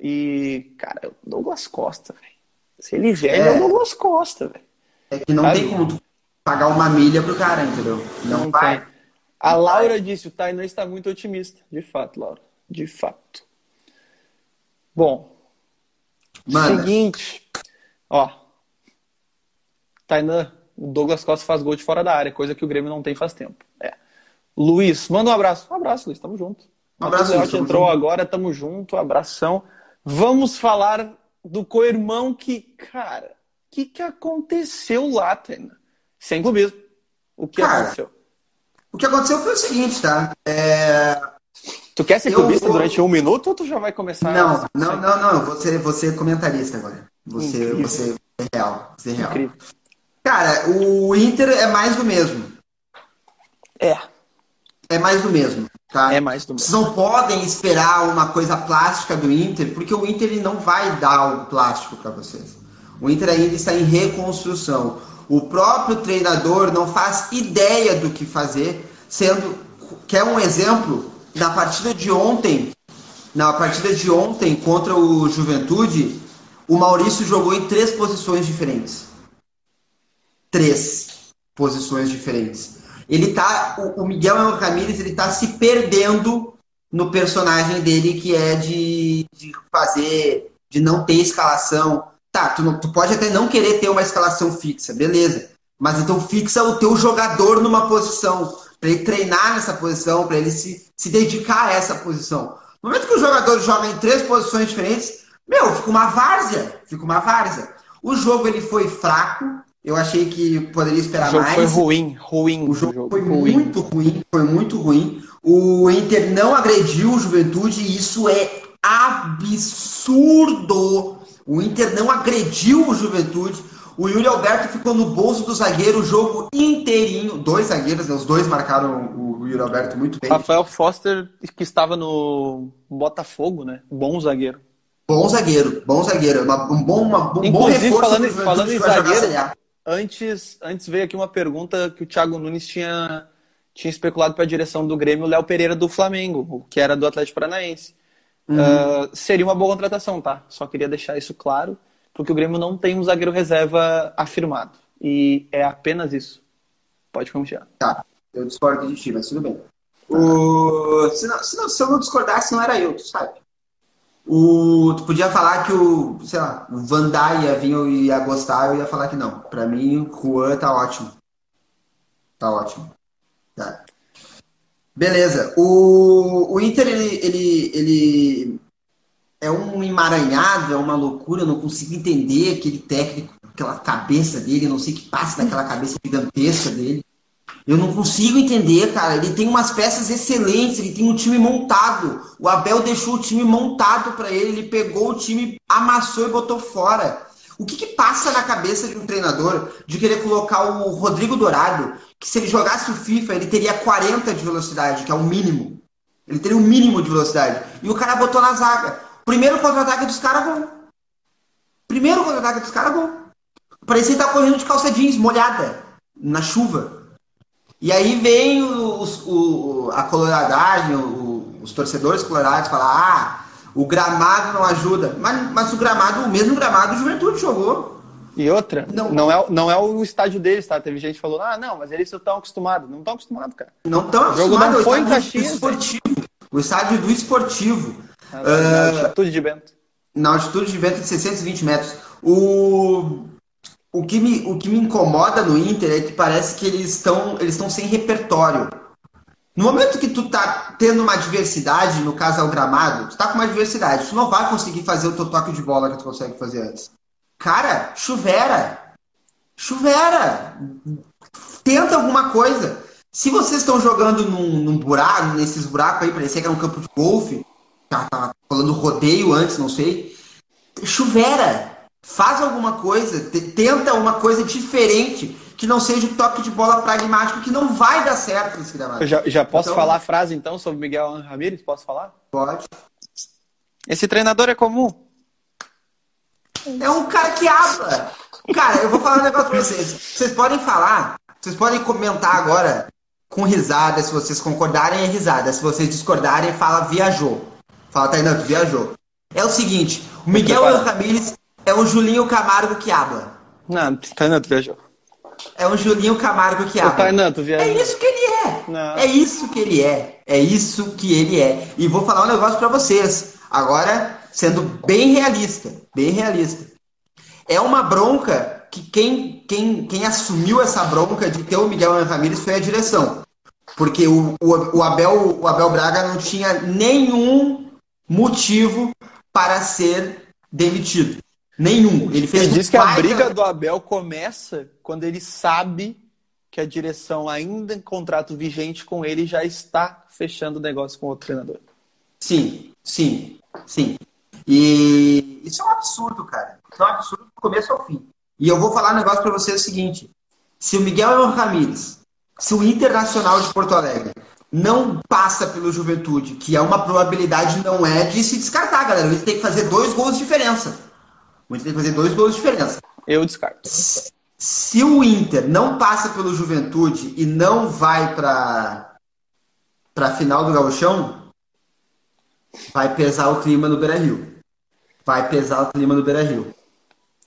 E, cara, o Douglas Costa, velho. Se ele vier, ele é o É. Douglas Costa, velho. É que não Sabe? tem como tu pagar uma milha pro cara, entendeu? Não, Não vai. tem. A Laura disse, o Tainan está muito otimista. De fato, Laura. De fato. Bom, Manda. seguinte. Ó. Tainan, o Douglas Costa faz gol de fora da área, coisa que o Grêmio não tem faz tempo. É. Luiz, manda um abraço. Um abraço, Luiz. Tamo junto. Um abraço, Luiz, entrou junto. agora, tamo junto. Abração. Vamos falar do co-irmão que, cara, o que, que aconteceu lá, Tainan? Sem clubismo. O que Cara, aconteceu? O que aconteceu foi o seguinte, tá? É, Tu quer ser Eu clubista vou- durante um minuto ou tu já vai começar? Não, não, não, não. Você, você comentarista agora. Você, Incrível. você é real. Você é real. Incrível. Cara, o Inter é mais do mesmo. É, É mais do mesmo, tá? é mais do Vocês mesmo. não podem esperar uma coisa plástica do Inter, porque o Inter ele não vai dar algo plástico para vocês. O Inter ainda está em reconstrução. O próprio treinador não faz ideia do que fazer, sendo quer um exemplo na partida de ontem, na partida de ontem contra o Juventude, o Maurício jogou em três posições diferentes. Três posições diferentes. Ele tá, o, o Miguel Ramírez, ele tá se perdendo no personagem dele que é de, de fazer, de não ter escalação. Tá, tu, não- tu pode até não querer ter uma escalação fixa, beleza. Mas então fixa o teu jogador numa posição, para ele treinar nessa posição, para ele se, se dedicar a essa posição. No momento que o jogador joga em três posições diferentes, meu, fica uma várzea, fica uma várzea. O jogo ele foi fraco, eu achei que poderia O esperar jogo mais. foi ruim, ruim. O jogo foi muito ruim, foi muito ruim. O Inter não agrediu o Juventude e isso é absurdo. O Inter não agrediu o Juventude. O Yuri Alberto ficou no bolso do zagueiro o jogo inteirinho. Dois zagueiros, né? os dois marcaram o Yuri Alberto muito bem. Rafael Foster, que estava no Botafogo, né? Bom zagueiro. Bom zagueiro, bom zagueiro. Uma, um bom, uma, um Inclusive, bom falando, falando em zagueiro, antes, antes veio aqui uma pergunta que o Thiago Nunes tinha, tinha especulado para a direção do Grêmio, o Léo Pereira do Flamengo, que era do Atlético Paranaense. Uhum. Uh, seria uma boa contratação, tá? Só queria deixar isso claro, porque o Grêmio não tem um zagueiro reserva afirmado. E é apenas isso. Pode confiar. Tá, eu discordo de ti, mas tudo bem. O... Se, não, se, não, se eu não discordasse, não era eu, tu sabe. O... Tu podia falar que o, sei lá, o Van Dijk ia vir e ia gostar, eu ia falar que não. Pra mim, o Juan tá ótimo. Tá ótimo. Tá. Beleza. O, o Inter, ele, ele, ele é um emaranhado, é uma loucura, eu não consigo entender aquele técnico, aquela cabeça dele, não sei o que passa naquela cabeça gigantesca dele. Eu não consigo entender, cara. Ele tem umas peças excelentes, ele tem um time montado. O Abel deixou o time montado para ele, ele pegou o time, amassou e botou fora. O que, que, passa na cabeça de um treinador de querer colocar o Rodrigo Dourado, que se ele jogasse o FIFA, ele teria 40 de velocidade, que é o mínimo. Ele teria o mínimo de velocidade. E o cara botou na zaga. Primeiro contra-ataque dos caras, gol. Primeiro contra-ataque dos caras, gol. Parecia estar correndo de calça jeans, molhada, na chuva. E aí vem o, a coloradagem, os torcedores colorados falar, ah, o gramado não ajuda. Mas, mas o gramado, o mesmo gramado, o Juventude jogou. E outra, não, não, é, não é o estádio deles, tá? Teve gente que falou, ah, não, mas eles estão acostumados. Não estão acostumados, cara. Não estão acostumados. O jogo não foi em Caxias. Esportivo. O estádio do esportivo. Ah, na uh, altitude de Bento. Na altitude de Bento de 620 metros. O, o, que me, o que me incomoda no Inter é que parece que eles estão eles sem repertório. No momento que tu tá tendo uma diversidade, no caso é o gramado, tu tá com uma diversidade, tu não vai conseguir fazer o teu toque de bola que tu consegue fazer antes. Cara, chuvera. Chuvera. Tenta alguma coisa. Se vocês estão jogando num, num, buraco, nesses buracos aí, parecia que era um campo de golfe, tá, tá falando rodeio antes, não sei. Chuvera. Faz alguma coisa, tenta uma coisa diferente que não seja o toque de bola pragmático, que não vai dar certo nesse gramado. Eu já, já posso então, falar a frase então sobre Miguel Ramírez? Posso falar? Pode. Esse treinador é comum. É um cara que habla. Cara, eu vou falar um negócio pra vocês. Vocês podem falar, vocês podem comentar agora com risada, se vocês concordarem é risada, se vocês discordarem, fala viajou. Fala, tu viajou. É o seguinte, o Miguel Ramírez é um Julinho Camargo que habla. Não, Tainan, tu viajou. É um Julinho Camargo que abre. Tainan, tu É isso que ele é. Não. É isso que ele é. É isso que ele é. E vou falar um negócio para vocês. Agora, sendo bem realista. Bem realista. É uma bronca que quem, quem, quem assumiu essa bronca de ter o Miguel Ramírez foi a direção. Porque o, o, o, Abel, o Abel Braga não tinha nenhum motivo para ser demitido. Nenhum. Ele fez ele diz que a briga do Abel começa quando ele sabe que a direção, ainda em contrato vigente com ele, já está fechando o negócio com outro treinador. Sim, sim, sim. E isso é um absurdo, cara. Isso é um absurdo do começo ao fim. E eu vou falar um negócio para você o seguinte: se o Miguel Ramírez, se o Internacional de Porto Alegre não passa pelo Juventude, que é uma probabilidade não é de se descartar, galera. Ele tem que fazer dois gols de diferença. O Inter tem que fazer dois gols de diferença. Eu descarto. Se o Inter não passa pelo Juventude e não vai para para final do Gauchão, vai pesar o clima no Beira-Rio. Vai pesar o clima no Beira-Rio.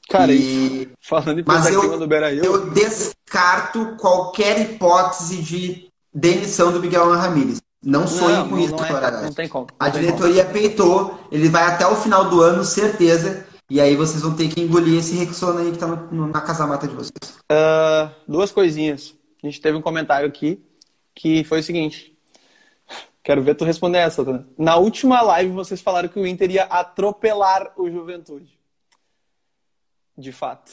Cara, e... falando em pesar o clima no Beira-Rio... Eu descarto qualquer hipótese de demissão do Miguel Ramírez. Não sonho com isso, não, é, não tem como. Não a diretoria como. peitou, ele vai até o final do ano, certeza. E aí vocês vão ter que engolir esse Rexona aí que tá no, na casamata de vocês. Uh, duas coisinhas. A gente teve um comentário aqui que foi o seguinte. Quero ver tu responder essa. Tá? Na última live vocês falaram que o Inter ia atropelar o Juventude. De fato.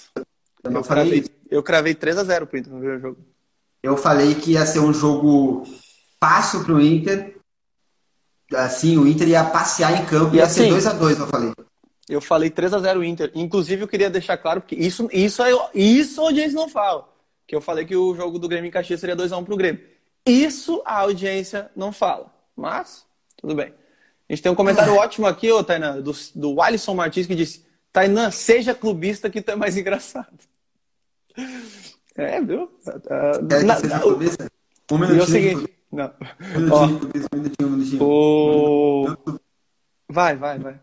Eu, eu cravei, eu cravei 3 a 0 pro Inter no primeiro jogo. Eu falei que ia ser um jogo fácil pro Inter. Assim, o Inter ia passear em campo. E ia assim, ser 2 a 2 eu falei. Eu falei 3 a 0 Inter. Inclusive, eu queria deixar claro, porque isso, isso, é, isso a audiência não fala. Que eu falei que o jogo do Grêmio em Caxias seria 2x1 pro Grêmio. Isso a audiência não fala. Mas, tudo bem. A gente tem um comentário ótimo aqui, ô, Tainan, do, do Alisson Martins, que disse: Tainan, seja clubista que tu é mais engraçado. É, viu? Uh, Quer na, seja clubista? Um minutinho. É o seguinte. Não. Um minutinho, Ó, clubista, um minutinho, um minutinho. O... Vai, vai, vai.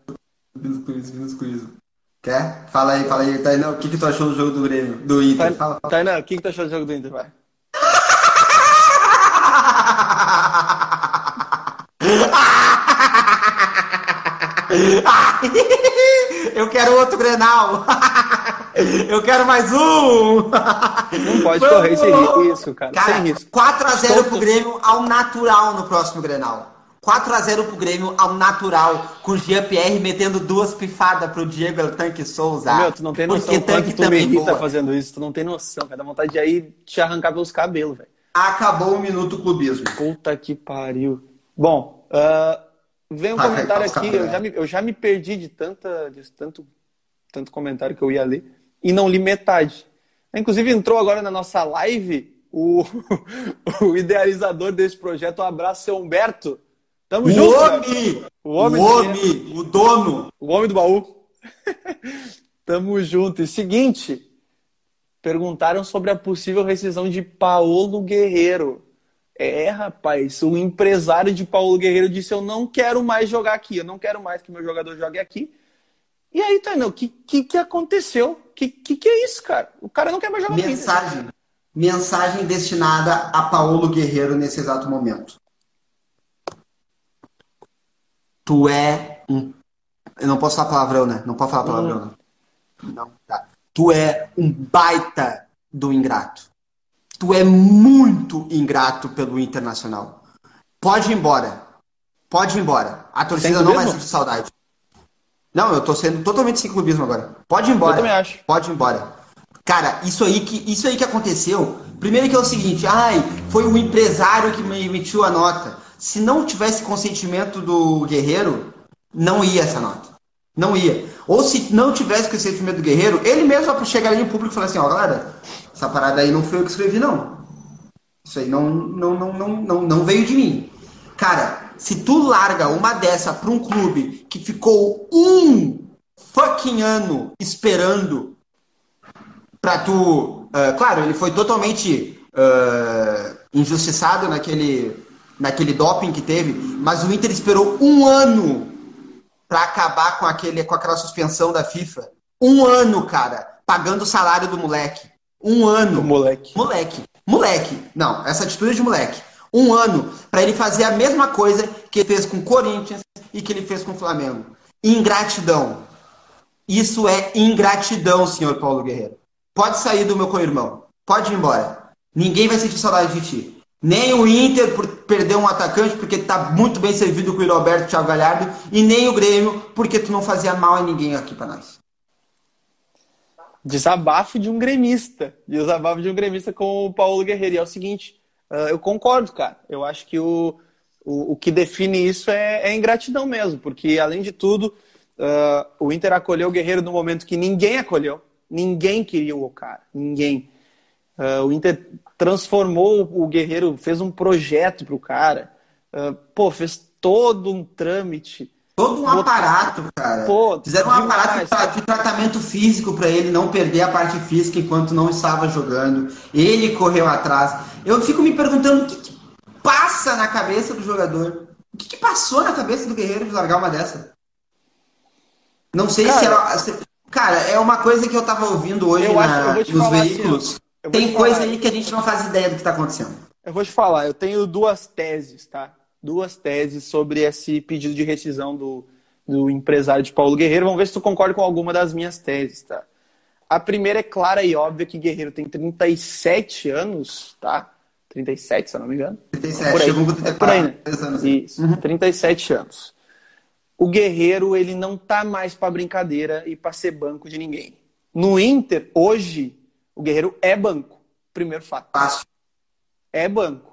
Quer? Fala aí, fala aí. Tainan, o que, que tu achou do jogo do Grêmio? Do Inter? Tainan, fala, fala. Tainan, o que, que tu achou do jogo do Inter? Vai. Eu quero outro Grenal. Eu quero mais um. Não pode correr sem isso, cara. Cara, sem risco. 4x0 Estou- pro Grêmio ao natural no próximo Grenal. 4x0 pro Grêmio ao natural, com o Jean-Pierre metendo duas pifadas pro Diego El Tanque Souza. Meu, tu não tem noção Porque Tanque tu me também irrita boa. fazendo isso. Tu não tem noção, cara. Dá vontade de aí te arrancar pelos cabelos, velho. Acabou o minuto clubismo. Puta que pariu. Bom, ah, vem um Vai, comentário vai, aqui. Eu já, me, eu já me perdi de, tanta, de tanto, tanto comentário que eu ia ler e não li metade. Inclusive, entrou agora na nossa live o, o idealizador desse projeto. Um abraço, seu Humberto. Tamo O junto. homem! O O homem homem! do O, dono! O homem do baú. Tamo junto. E seguinte, perguntaram sobre a possível rescisão de Paulo Guerreiro. É, rapaz, o empresário de Paulo Guerreiro disse: Eu não quero mais jogar aqui, eu não quero mais que meu jogador jogue aqui. E aí, Tainan, o que, que, que aconteceu? O que, que, que é isso, cara? O cara não quer mais jogar no Inter. Mensagem. Mensagem destinada a Paulo Guerreiro nesse exato momento. Tu é um. Eu não posso falar palavrão, né? Não pode falar palavrão, né? Não, tá. Tu é um baita do ingrato. Tu é muito ingrato pelo Internacional. Pode ir embora. Pode ir embora. A torcida Sem não vai sentir saudade. Não, eu tô sendo totalmente sem clubismo agora. Pode ir embora. Eu também acho. Pode ir embora. Cara, isso aí que, isso aí que aconteceu. Primeiro que é o seguinte, ai, foi o empresário que me emitiu a nota. Se não tivesse consentimento do Guerreiro, não ia essa nota. Não ia. Ou se não tivesse consentimento do Guerreiro, ele mesmo chegaria em público e falar assim, ó, galera, essa parada aí não foi eu que escrevi, não. Isso aí não, não, não, não, não, não veio de mim. Cara, se tu larga uma dessa pra um clube que ficou um fucking ano esperando pra tu. ah, claro, ele foi totalmente ah, injustiçado naquele, naquele doping que teve, mas o Inter esperou um ano pra acabar com, aquele, com aquela suspensão da FIFA. Um ano, cara, pagando o salário do moleque. Um ano. O moleque. Moleque. Moleque. Não, essa atitude de moleque. Um ano pra ele fazer a mesma coisa que ele fez com o Corinthians e que ele fez com o Flamengo. Ingratidão. Isso é ingratidão, senhor Paulo Guerreiro. Pode sair do meu co-irmão. Pode ir embora. Ninguém vai sentir saudade de ti. Nem o Inter por perder um atacante, porque tá muito bem servido com o Roberto Thiago Galhardo, e nem o Grêmio, porque tu não fazia mal a ninguém aqui pra nós. Desabafo de um gremista. Desabafo de um gremista com o Paulo Guerreiro. E é o seguinte, ah, eu concordo, cara. Eu acho que o, o, o que define isso é, é ingratidão mesmo. Porque, além de tudo, ah, o Inter acolheu o Guerreiro no momento que ninguém acolheu. Ninguém queria o cara. Ninguém. Ah, o Inter transformou o Guerreiro, fez um projeto pro cara. Ah, pô, fez todo um trâmite. Todo um aparato, cara. Pô, Fizeram um aparato pra- de tratamento físico pra ele não perder a parte física enquanto não estava jogando. Ele correu atrás. Eu fico me perguntando o que, que passa na cabeça do jogador. O que, que passou na cabeça do Guerreiro de largar uma dessa? Não sei se Cara- era. se- Cara, é uma coisa que eu tava ouvindo hoje Eu na- acho- eu nos assim, veículos. vou Tem te coisa falar. aí que a gente não faz ideia do que tá acontecendo. Eu vou te falar, eu tenho duas teses, tá? Duas teses sobre esse pedido de rescisão do, do empresário de Paulo Guerreiro. Vamos ver se tu concorda com alguma das minhas teses, tá? A primeira é clara e óbvia que Guerreiro tem 37 anos, tá? 37, se eu não me engano. 37, Por aí. É 34 por aí, né? anos. Isso, 37 anos. O Guerreiro, ele não tá mais pra brincadeira e pra ser banco de ninguém. No Inter, hoje, o Guerreiro é banco. Primeiro fato Fácil. é banco.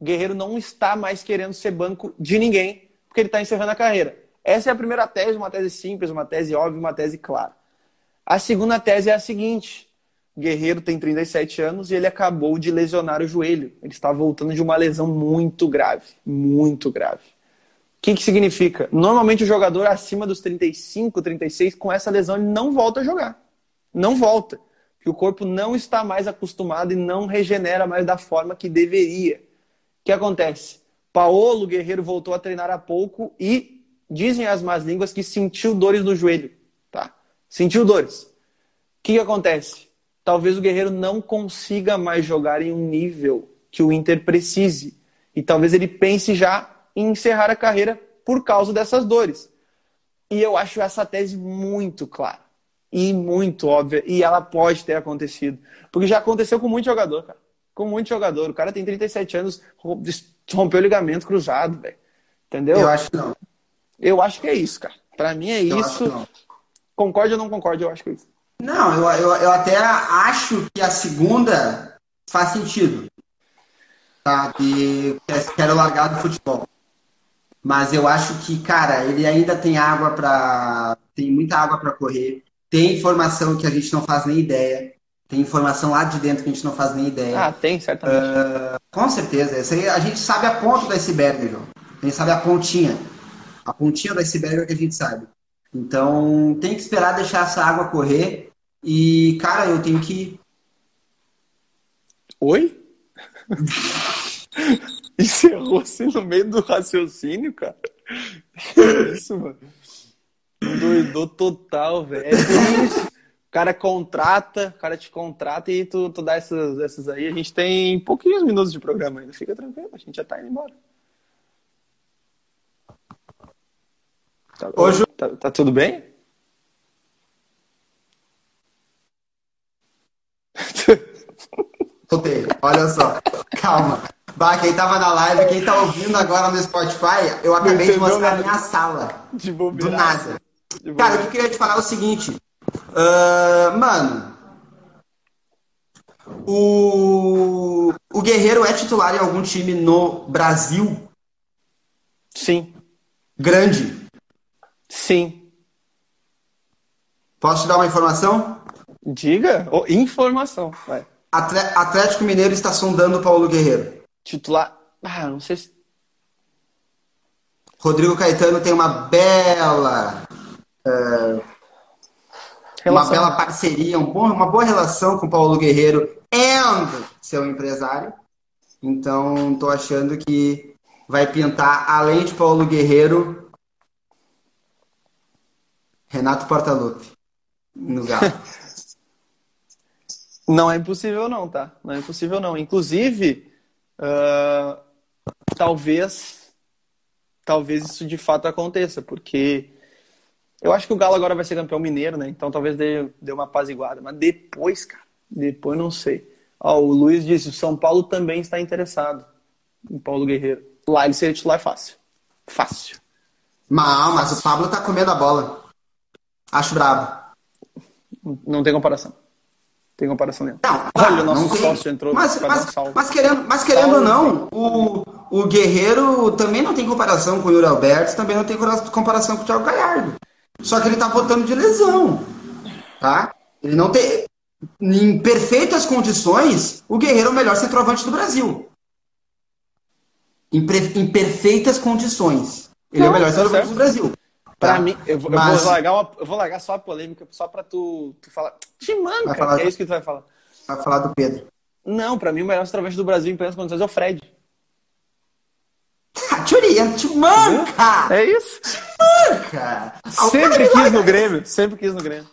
O Guerreiro não está mais querendo ser banco de ninguém, porque ele está encerrando a carreira. Essa é a primeira tese, uma tese simples, uma tese óbvia, uma tese clara. A segunda tese é a seguinte: Guerreiro tem 37 anos e ele acabou de lesionar o joelho. Ele está voltando de uma lesão muito grave, muito grave. O que, que significa? Normalmente o jogador acima dos 35, 36, com essa lesão, ele não volta a jogar. Não volta. Porque o corpo não está mais acostumado e não regenera mais da forma que deveria. Que acontece? Paolo Guerreiro voltou a treinar há pouco e dizem as más línguas que sentiu dores no joelho. Tá? Sentiu dores. O que, que acontece? Talvez o Guerreiro não consiga mais jogar em um nível que o Inter precise. E talvez ele pense já em encerrar a carreira por causa dessas dores. E eu acho essa tese muito clara e muito óbvia. E ela pode ter acontecido. Porque já aconteceu com muito jogador, cara. Com muito jogador. O cara tem 37 anos, rompeu o ligamento cruzado, velho. Entendeu? Eu acho que não. Eu acho que é isso, cara. Pra mim é eu isso. Concorda ou não concorda? Eu acho que é isso. Não, eu, eu, eu até acho que a segunda faz sentido. Tá? Que quero largar do futebol. Mas eu acho que, cara, ele ainda tem água para tem muita água para correr. Tem informação que a gente não faz nem ideia. Tem informação lá de dentro que a gente não faz nem ideia. Ah, tem, certamente. Uh, com certeza. Isso aí, a gente sabe a ponta do iceberg, João. A gente sabe a pontinha. A pontinha do iceberg é que a gente sabe. Então, tem que esperar deixar essa água correr. E, cara, eu tenho que. Oi? Encerrou assim no meio do raciocínio, cara. Que isso, mano? Doidou total, velho. É isso. O cara contrata, o cara te contrata e tu, tu dá essas, essas aí. A gente tem pouquinhos minutos de programa ainda. Fica tranquilo, a gente já tá indo embora. Tá, Hoje... tá, tá tudo bem? Voltei, olha só. Calma. Bah, quem tava na live, quem tá ouvindo agora no Spotify, eu acabei de mostrar a minha sala. De Do nada. Cara, o que eu queria te falar é o seguinte. Uh, mano, o, o Guerreiro é titular em algum time no Brasil? Sim. Grande? Sim. Posso te dar uma informação? Diga. Oh, informação. Vai. Atlético Mineiro está sondando o Paulo Guerreiro. Titular. Ah, não sei se. Rodrigo Caetano tem uma bela. Uh, uma bela parceria, um bom, uma boa relação com o Paulo Guerreiro e seu empresário. Então, estou achando que vai pintar, além de Paulo Guerreiro, Renato Portaluppi no Galo. Não é impossível não, tá? Não é impossível não. Inclusive, uh, talvez, talvez isso de fato aconteça, porque eu acho que o Galo agora vai ser campeão mineiro, né? Então talvez dê, dê uma apaziguada. Mas depois, cara, depois não sei. Ó, o Luiz disse, o São Paulo também está interessado em Paulo Guerreiro. Lá ele seria titular fácil. Fácil. Não, mas o Pablo tá comendo a bola. Acho brabo. Não tem comparação tem comparação nenhuma. Não, Olha, o nosso sócio tem. entrou mas, mas, um mas, querendo, mas querendo ou não, o, o Guerreiro também não tem comparação com o Yuri Alberto, também não tem comparação com o Thiago Galhardo. Só que ele tá voltando de lesão. Tá? Ele não tem. Em perfeitas condições, o Guerreiro é o melhor centroavante do Brasil. Em, em perfeitas condições. Ele não, é o melhor tá centroavante do Brasil. Pra tá. mim, eu, vou, Mas... eu, vou largar uma, eu vou largar só a polêmica, só pra tu, tu falar. Te manca, falar, é isso que tu vai falar. Vai falar do Pedro. Não, pra mim o melhor centroavante do Brasil em plenas condições é o Fred. Teoria, te manca! É isso? Te manca! Sempre quis no Grêmio, sempre quis no Grêmio.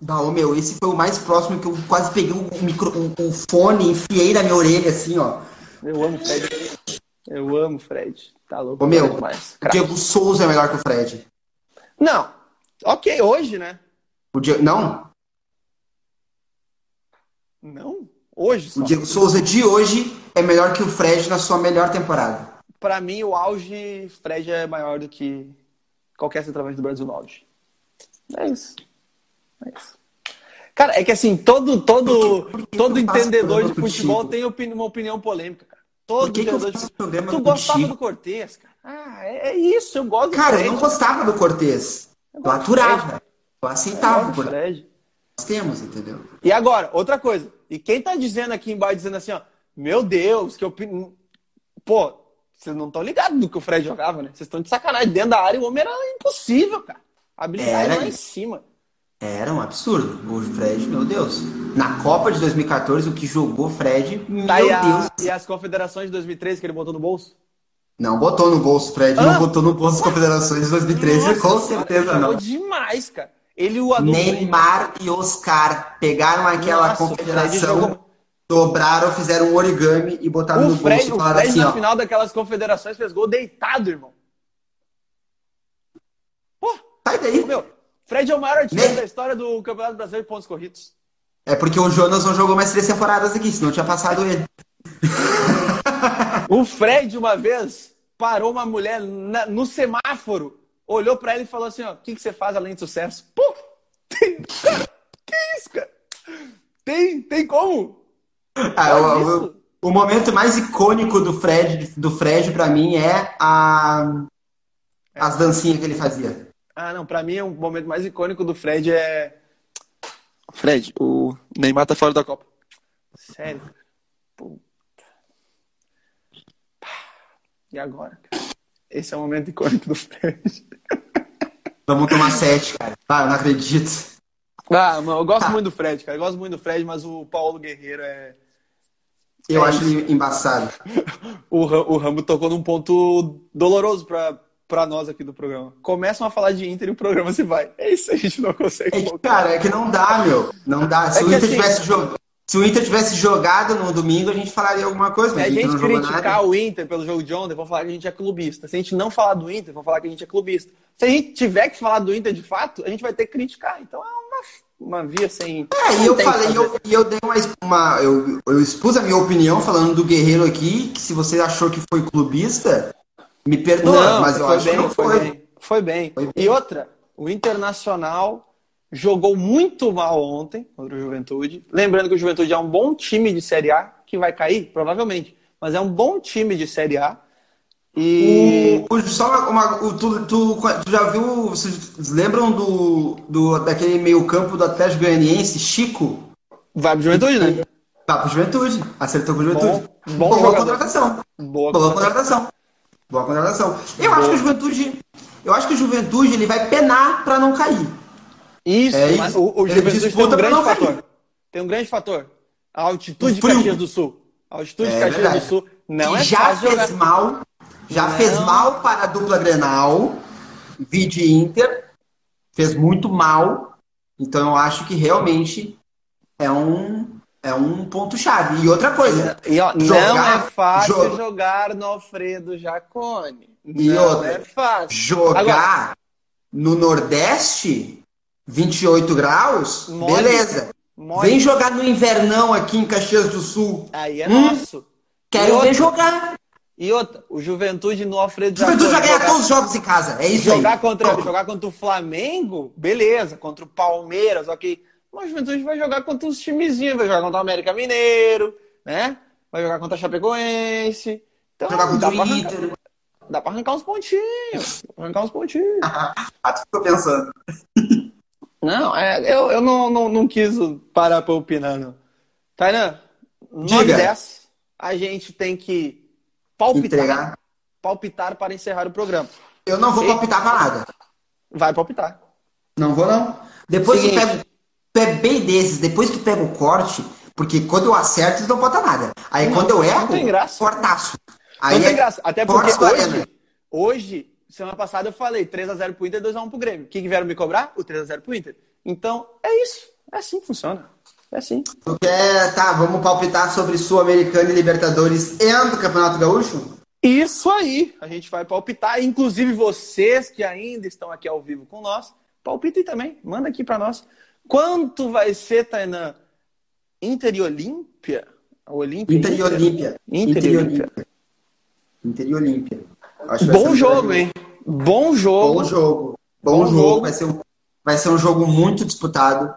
Não, meu, esse foi o mais próximo que eu quase peguei o, micro, o, o fone, enfiei na minha orelha, assim, ó. Eu amo o Fred. Eu amo o Fred. Tá louco. Ô, meu, demais. o Diego Souza é melhor que o Fred. Não. Ok, hoje, né? O Diego... Não? Não? Hoje só. O Diego Souza de hoje é melhor que o Fred na sua melhor temporada. Para mim, o auge, Fred é maior do que qualquer centroavante do Brasil no auge. É isso. É isso. Cara, é que assim, todo, todo, por que, por que todo entendedor de futebol tem uma opinião polêmica, cara. Todo Por que, que eu Tu gostava do Cortez, cara. Ah, é, é isso, eu gosto Cara, eu não gostava do Cortez. Eu, eu aturava. Eu aceitava o Fred. Nós temos, entendeu? E agora, outra coisa. E quem tá dizendo aqui embaixo, dizendo assim, ó, meu Deus, que eu. Pô, vocês não estão ligados do que o Fred jogava, né? Vocês estão de sacanagem. Dentro da área, o homem era impossível, cara. A habilidade era lá em cima. Era um absurdo. O Fred, meu Deus. Na Copa de 2014, o que jogou o Fred, tá, meu e a, Deus. E as confederações de 2013 que ele botou no bolso? Não botou no bolso, Fred. Ah? Não botou no bolso das confederações de 2013, Nossa, com certeza não. demais, cara. Ele o Neymar e Oscar pegaram aquela Nossa, confederação dobraram, fizeram um origami e botaram o no Fred, bolso. O Fred, assim, no ó. final daquelas confederações, fez gol deitado, irmão. Pô, sai daí. Meu, Fred é o maior artilheiro da história do Campeonato Brasileiro de pontos corridos. É porque o Jonas não jogou mais três temporadas aqui, senão tinha passado ele. o Fred, uma vez, parou uma mulher na, no semáforo, olhou para ele e falou assim: ó, o que, que você faz além de sucesso? Pô, tem, cara, que isso, cara? Tem, tem como? Ah, o, o, o, momento mais icônico do Fred, do Fred para mim é a as dancinhas que ele fazia. Ah, não, para mim o momento mais icônico do Fred é Fred, o Neymar tá fora da Copa. Sério? Puta. E agora? Esse é o momento icônico do Fred. Vamos tomar sete, cara. Ah, eu não acredito. Ah, mano, eu gosto ah. muito do Fred, cara. Eu gosto muito do Fred, mas o Paulo Guerreiro é. Eu é acho ele embaçado. o, o Rambo tocou num ponto doloroso pra, pra nós aqui do programa. Começam a falar de Inter e o programa se vai. É isso, a gente não consegue. É que, cara, é que não dá, meu. Não dá. Se é o Inter assim, tivesse jogado. Se o Inter tivesse jogado no domingo, a gente falaria alguma coisa. Se a gente criticar o Inter pelo jogo de ontem, vão falar que a gente é clubista. Se a gente não falar do Inter, vão falar que a gente é clubista. Se a gente tiver que falar do Inter de fato, a gente vai ter que criticar. Então é uma, uma via sem. É, e eu falei, eu, eu dei uma. uma eu, eu expus a minha opinião falando do Guerreiro aqui, que se você achou que foi clubista, me perdoa, não, mas eu acho bem, que não foi. Foi bem. Foi bem. Foi bem. E outra, o Internacional jogou muito mal ontem contra o Juventude. Lembrando que o Juventude é um bom time de Série A, que vai cair, provavelmente, mas é um bom time de Série A. E. O, o, só uma, o, tu, tu, tu, já viu. Vocês lembram do, do, daquele meio-campo do Atlético Goianiense, Chico? Vai pro Juventude, né? Vai pro Juventude. Acertou com o Juventude. Bom, bom Boa contratação. Boa, Boa contratação. Boa contratação. Eu Boa. acho que o Juventude. Eu acho que o Juventude ele vai penar para não cair. Isso, é isso. o, o Juventude tem um grande fator. Tem um grande fator. A altitude de Caxias do Sul. A altitude é, de Caxias verdade. do Sul não é já fácil fez jogar. mal, já não. fez mal para a dupla Grenal, Vide Inter, fez muito mal. Então eu acho que realmente é um é um ponto chave. E outra coisa, e, ó, jogar, não é fácil jo jogar no Alfredo Jacone. E não outra, é fácil. Jogar Agora, no Nordeste 28 graus, beleza. Vem jogar no invernão aqui em Caxias do Sul. Aí é hum? nosso. Quero ver jogar. E outra, o Juventude no Alfredo Juventude vai ganhar jogar, todos os jogos em casa. É isso jogar aí. Contra, jogar contra o Flamengo, beleza. Contra o Palmeiras, ok. Mas o Juventude vai jogar contra os timezinhos. Vai jogar contra o América Mineiro, né? Vai jogar contra a Chapecoense. Então, jogar contra o Inter. Dá pra arrancar uns pontinhos. arrancar uns pontinhos. ah, tu ficou pensando. Não, é, eu, eu não, não, não quis parar para opinar, não. Tainan, 9 10, a gente tem que palpitar, Entregar. palpitar para encerrar o programa. Eu não vou palpitar para nada. Vai palpitar. Não vou, não. Depois Seguinte. que pego, é bem desses, depois que pega o corte, porque quando eu acerto, não bota nada. Aí não, quando eu erro, cortaço. Aí não tem é graça. Até porque hoje, hoje semana passada eu falei 3x0 pro Inter, 2x1 pro Grêmio. O que, que vieram me cobrar? O 3x0 pro Inter. Então, é isso. É assim que funciona. É assim. Tu quer, tá, vamos palpitar sobre Sul-Americana e Libertadores e do Campeonato Gaúcho? Isso aí. A gente vai palpitar. Inclusive vocês que ainda estão aqui ao vivo com nós, palpitem também. Manda aqui para nós. Quanto vai ser, Tainan? Inter e Olímpia? Olímpia? Inter e Olímpia. Inter e Olímpia. Inter e Olímpia. Bom jogo, hein? Bom jogo. Bom jogo. Bom, jogo. Vai, ser um, vai ser um jogo muito disputado.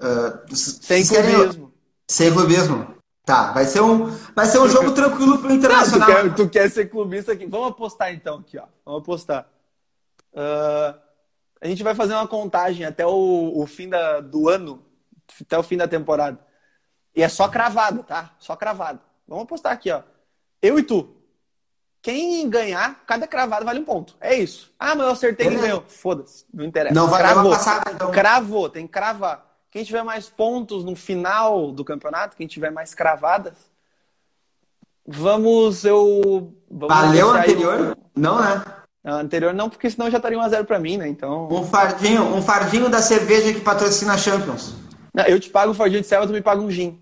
Uh, sem clubismo. Sem clubismo. Tá, vai ser um, vai ser um jogo tranquilo pro Internacional. Não, tu, quer, tu, quer, ser clubista aqui. Vamos apostar então aqui, ó. Vamos apostar. Uh, a gente vai fazer uma contagem até o, o fim da, do ano, até o fim da temporada. E é só cravado, tá? Só cravado. Vamos apostar aqui, ó. Eu e tu. Quem ganhar, cada cravada vale um ponto. É isso. Ah, mas eu acertei e ganhou. Foda-se, não interessa. Não vai Cravou. passada, então. Cravou, tem que cravar. Quem tiver mais pontos no final do campeonato, quem tiver mais cravadas, vamos eu. Vamos Valeu o anterior? Não, né? Não, anterior não, porque senão já estaria 1x0 pra mim, né? Então. Um fardinho, um fardinho da cerveja que patrocina a Champions. Não, eu te pago o fardinho de selva, tu me paga um gin.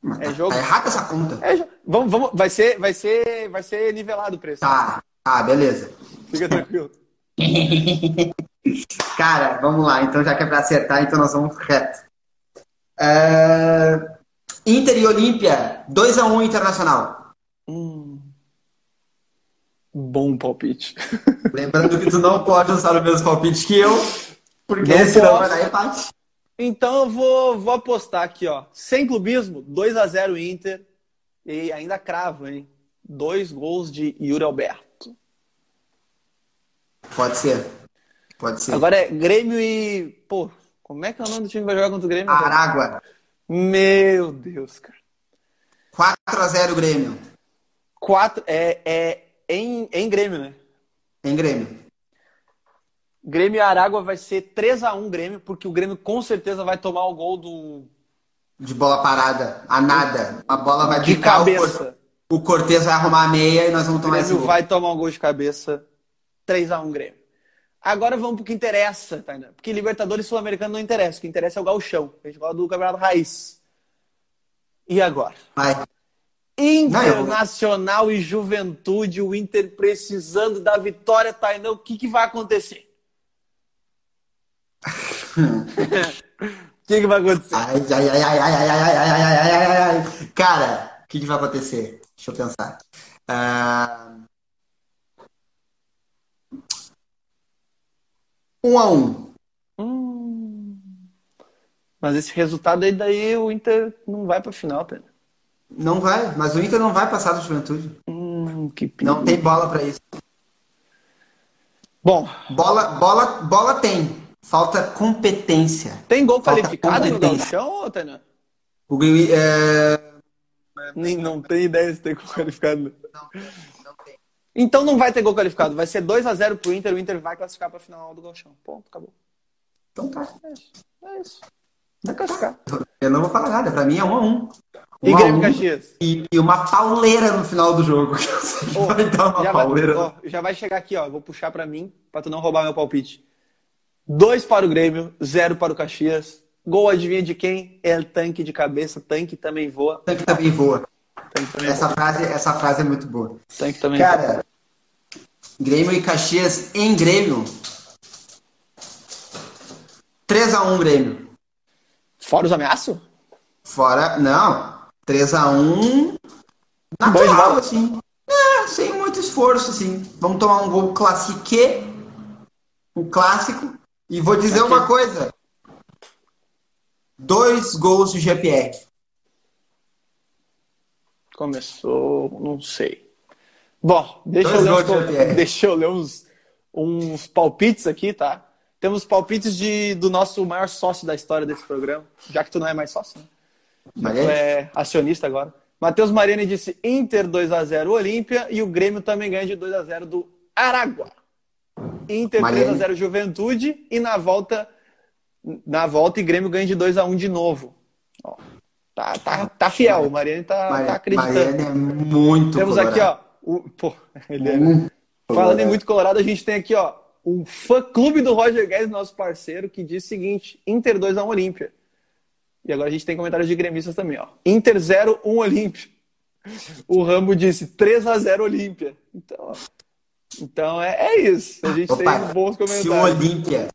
Mas é tá, jogo. Tá errada essa conta. É, vamos, vamos, vai ser, vai ser, vai ser nivelado o preço. Tá, tá, beleza. Fica tranquilo. Cara, vamos lá. Então, já que é pra acertar, então nós vamos reto. Uh, Inter e Olímpia, 2x1 um Internacional. Hum. Bom palpite. Lembrando que tu não pode usar o mesmo palpite que eu, porque não senão vai dar empate. Então eu vou, vou apostar aqui, ó. Sem clubismo, 2 a 0 Inter. E ainda cravo, hein? Dois gols de Yuri Alberto. Pode ser. Pode ser. Agora é Grêmio e. Pô, como é que é o nome do time que vai jogar contra o Grêmio? Aragua. Meu Deus, cara. 4x0 Grêmio. 4 é, é em, em Grêmio, né? Em Grêmio. Grêmio e Aragua vai ser 3 x 1 Grêmio, porque o Grêmio com certeza vai tomar o gol do. De bola parada, a nada. A bola vai de cabeça. O Cortez vai arrumar a meia e nós vamos tomar esse gol. vai tomar um gol de cabeça. 3 x 1 Grêmio. Agora vamos pro que interessa, Tainá. Porque Libertadores Sul-Americano não interessa. O que interessa é o gauchão. A gente fala do Campeonato Raiz. E agora? Vai. Internacional e Juventude, o Inter precisando da vitória, Tainá. O que, que vai acontecer? O que, que vai acontecer? Ai, ai, ai, ai, ai, ai, ai, ai, ai, ai, ai, ai. Cara, o que, que vai acontecer? Deixa eu pensar. Uh... Um a um. Hum. Mas esse resultado aí, daí o Inter não vai pra final, tá? Não vai, mas o Inter não vai passar da juventude. Hum, que não tem bola para isso. Bom. Bola, bola, bola tem. Falta competência. Tem gol Falta qualificado no Galchão, Tânia? O é... Nem, não tem ideia se tem gol qualificado. Não. Então não vai ter gol qualificado. Vai ser 2x0 pro Inter. O Inter vai classificar pra final do Galchão. Ponto, acabou. Então tá. É isso. É isso. Vai classificar. Eu não vou falar nada. Pra mim é 1x1. Um e Grêmio Caxias? E, e, uma pauleira no final do jogo. Oh, vai dar uma já pauleira. Vai, oh, já vai chegar aqui, ó. Vou puxar pra mim, pra tu não roubar meu palpite. Dois para o Grêmio, zero para o Caxias. Gol adivinha de quem? É o tanque de cabeça, tanque também voa. Tanque também voa. Essa. Frase, essa frase é muito boa. Tanque também Cara. Grêmio e Caxias em Grêmio. 3x1 Grêmio. Fora os ameaços? Fora, não. 3x1 natural, assim. É, sem muito esforço, assim. Vamos tomar um gol classique um clássico. E vou dizer uma coisa: dois gols de GPR. Começou, não sei. Bom, deixa eu, ler uns, deixa eu ler uns, uns palpites aqui, tá? Temos palpites de, do nosso maior sócio da história desse programa, já que tu não é mais sócio, né? Tu é acionista agora. Matheus Mariani disse Inter 2x0 Olímpia e o Grêmio também ganha de 2x0 do Aragua. Inter 3x0 Juventude e na volta na volta e Grêmio ganha de 2x1 de novo. Tá, tá, tá fiel, o Mariane tá, Mariane, tá acreditando. Mariane é muito Temos colorado. aqui, ó. O, pô, ele é, hum, falando em muito colorado, a gente tem aqui, ó, um fã clube do Roger Guedes, nosso parceiro, que diz o seguinte: Inter 2x1 Olímpia. E agora a gente tem comentários de gremistas também, ó. Inter 0 1 Olímpia. O Rambo disse 3x0 Olímpia. Então, ó. Então é, é isso. A gente Opa, tem bons comentários. Se o Olímpia,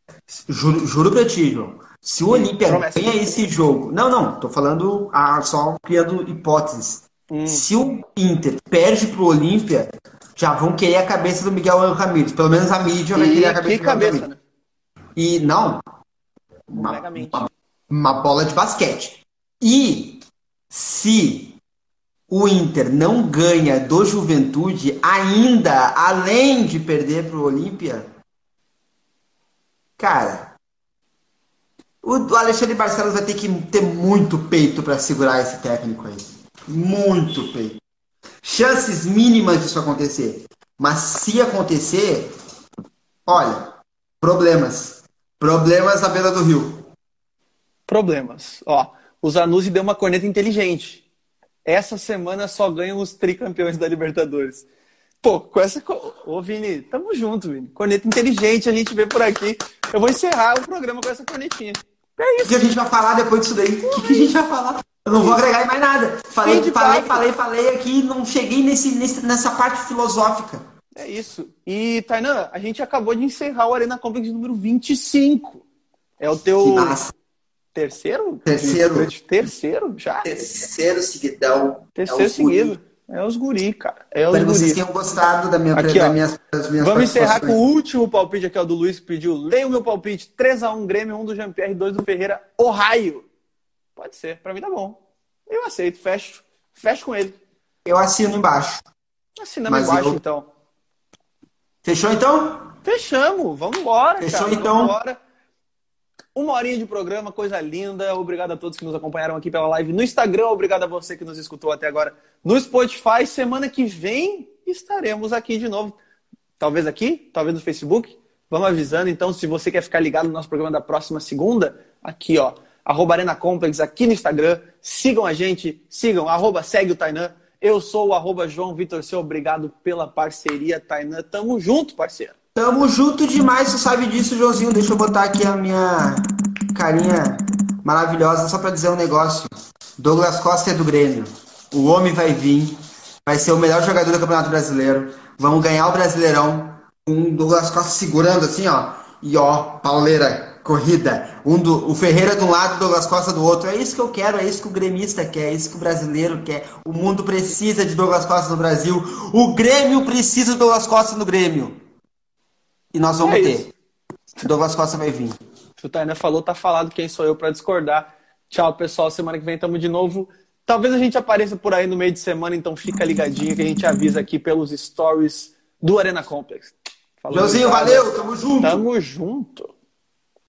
juro, juro pra ti, João, se o Olímpia ganha esse jogo. Não, não, tô falando ah, só criando hipóteses. Hum. Se o Inter perde pro Olímpia, já vão querer a cabeça do Miguel Ramírez. Pelo menos a mídia vai querer a cabeça que do cabeça, Ramírez. Né? E não. Uma, uma, uma bola de basquete. E Se o Inter não ganha do Juventude, ainda além de perder para o Olímpia, cara, o Alexandre Barcelos vai ter que ter muito peito para segurar esse técnico aí. Muito peito. Chances mínimas disso acontecer. Mas se acontecer, olha, problemas. Problemas na beira do rio. Problemas. Ó, o Zanuzzi deu uma corneta inteligente. Essa semana só ganham os tricampeões da Libertadores. Pô, com essa. Ô, Vini, tamo junto, Vini. Corneta inteligente, a gente vê por aqui. Eu vou encerrar o programa com essa cornetinha. É isso. O que a gente vai falar depois disso daí? O que, que, a gente vai falar? Eu não vou agregar mais nada. Falei, falei, falei, falei, falei aqui não cheguei nesse, nesse, nessa parte filosófica. É isso. E, Tainan, a gente acabou de encerrar o Arena Complex número 25. É o teu terceiro? Terceiro. Terceiro já? Terceiro seguidão. Terceiro é seguido. É os guri, cara. É os Espero guri. vocês tenham gostado da minha, aqui, da minhas, das minhas Vamos encerrar com o último palpite aqui, ó, do Luiz que pediu. Leia o meu palpite. 3x1 Grêmio, 1 do Jean-Pierre, 2 do Ferreira, Ohio. Pode ser, pra mim tá bom. Eu aceito, fecho. Fecho com ele. Eu assino embaixo. Assinamos embaixo, eu... então. Fechou então? Fechamos, vamos embora. Fechou cara. então? Vamos embora. Uma horinha de programa, coisa linda. Obrigado a todos que nos acompanharam aqui pela live no Instagram. Obrigado a você que nos escutou até agora no Spotify. Semana que vem estaremos aqui de novo. Talvez aqui, talvez no Facebook. Vamos avisando. Então, se você quer ficar ligado no nosso programa da próxima segunda, aqui, ó, arroba Arena Complex aqui no Instagram. Sigam a gente, sigam, arroba segue o Tainan. Eu sou o arroba João Vitor Seu. Obrigado pela parceria, Tainan. Tamo junto, parceiro. Tamo junto demais, você sabe disso, Joãozinho. Deixa eu botar aqui a minha carinha maravilhosa só para dizer um negócio. Douglas Costa é do Grêmio. O homem vai vir, vai ser o melhor jogador do Campeonato Brasileiro. Vamos ganhar o Brasileirão com o Douglas Costa segurando assim, ó. E ó, pauleira, corrida. Um do, o Ferreira de um lado, Douglas Costa do outro. É isso que eu quero, é isso que o gremista quer, é isso que o brasileiro quer. O mundo precisa de Douglas Costa no Brasil. O Grêmio precisa de Douglas Costa no Grêmio. E nós vamos É ter. isso. Douglas Costa vai vir. Se o Tainá falou, tá falado. Quem sou eu para discordar? Tchau, pessoal. Semana que vem tamo de novo. Talvez a gente apareça por aí no meio de semana, então fica ligadinho que a gente avisa aqui pelos stories do Arena Complex. Falou, obrigado. valeu, tamo junto. Tamo junto.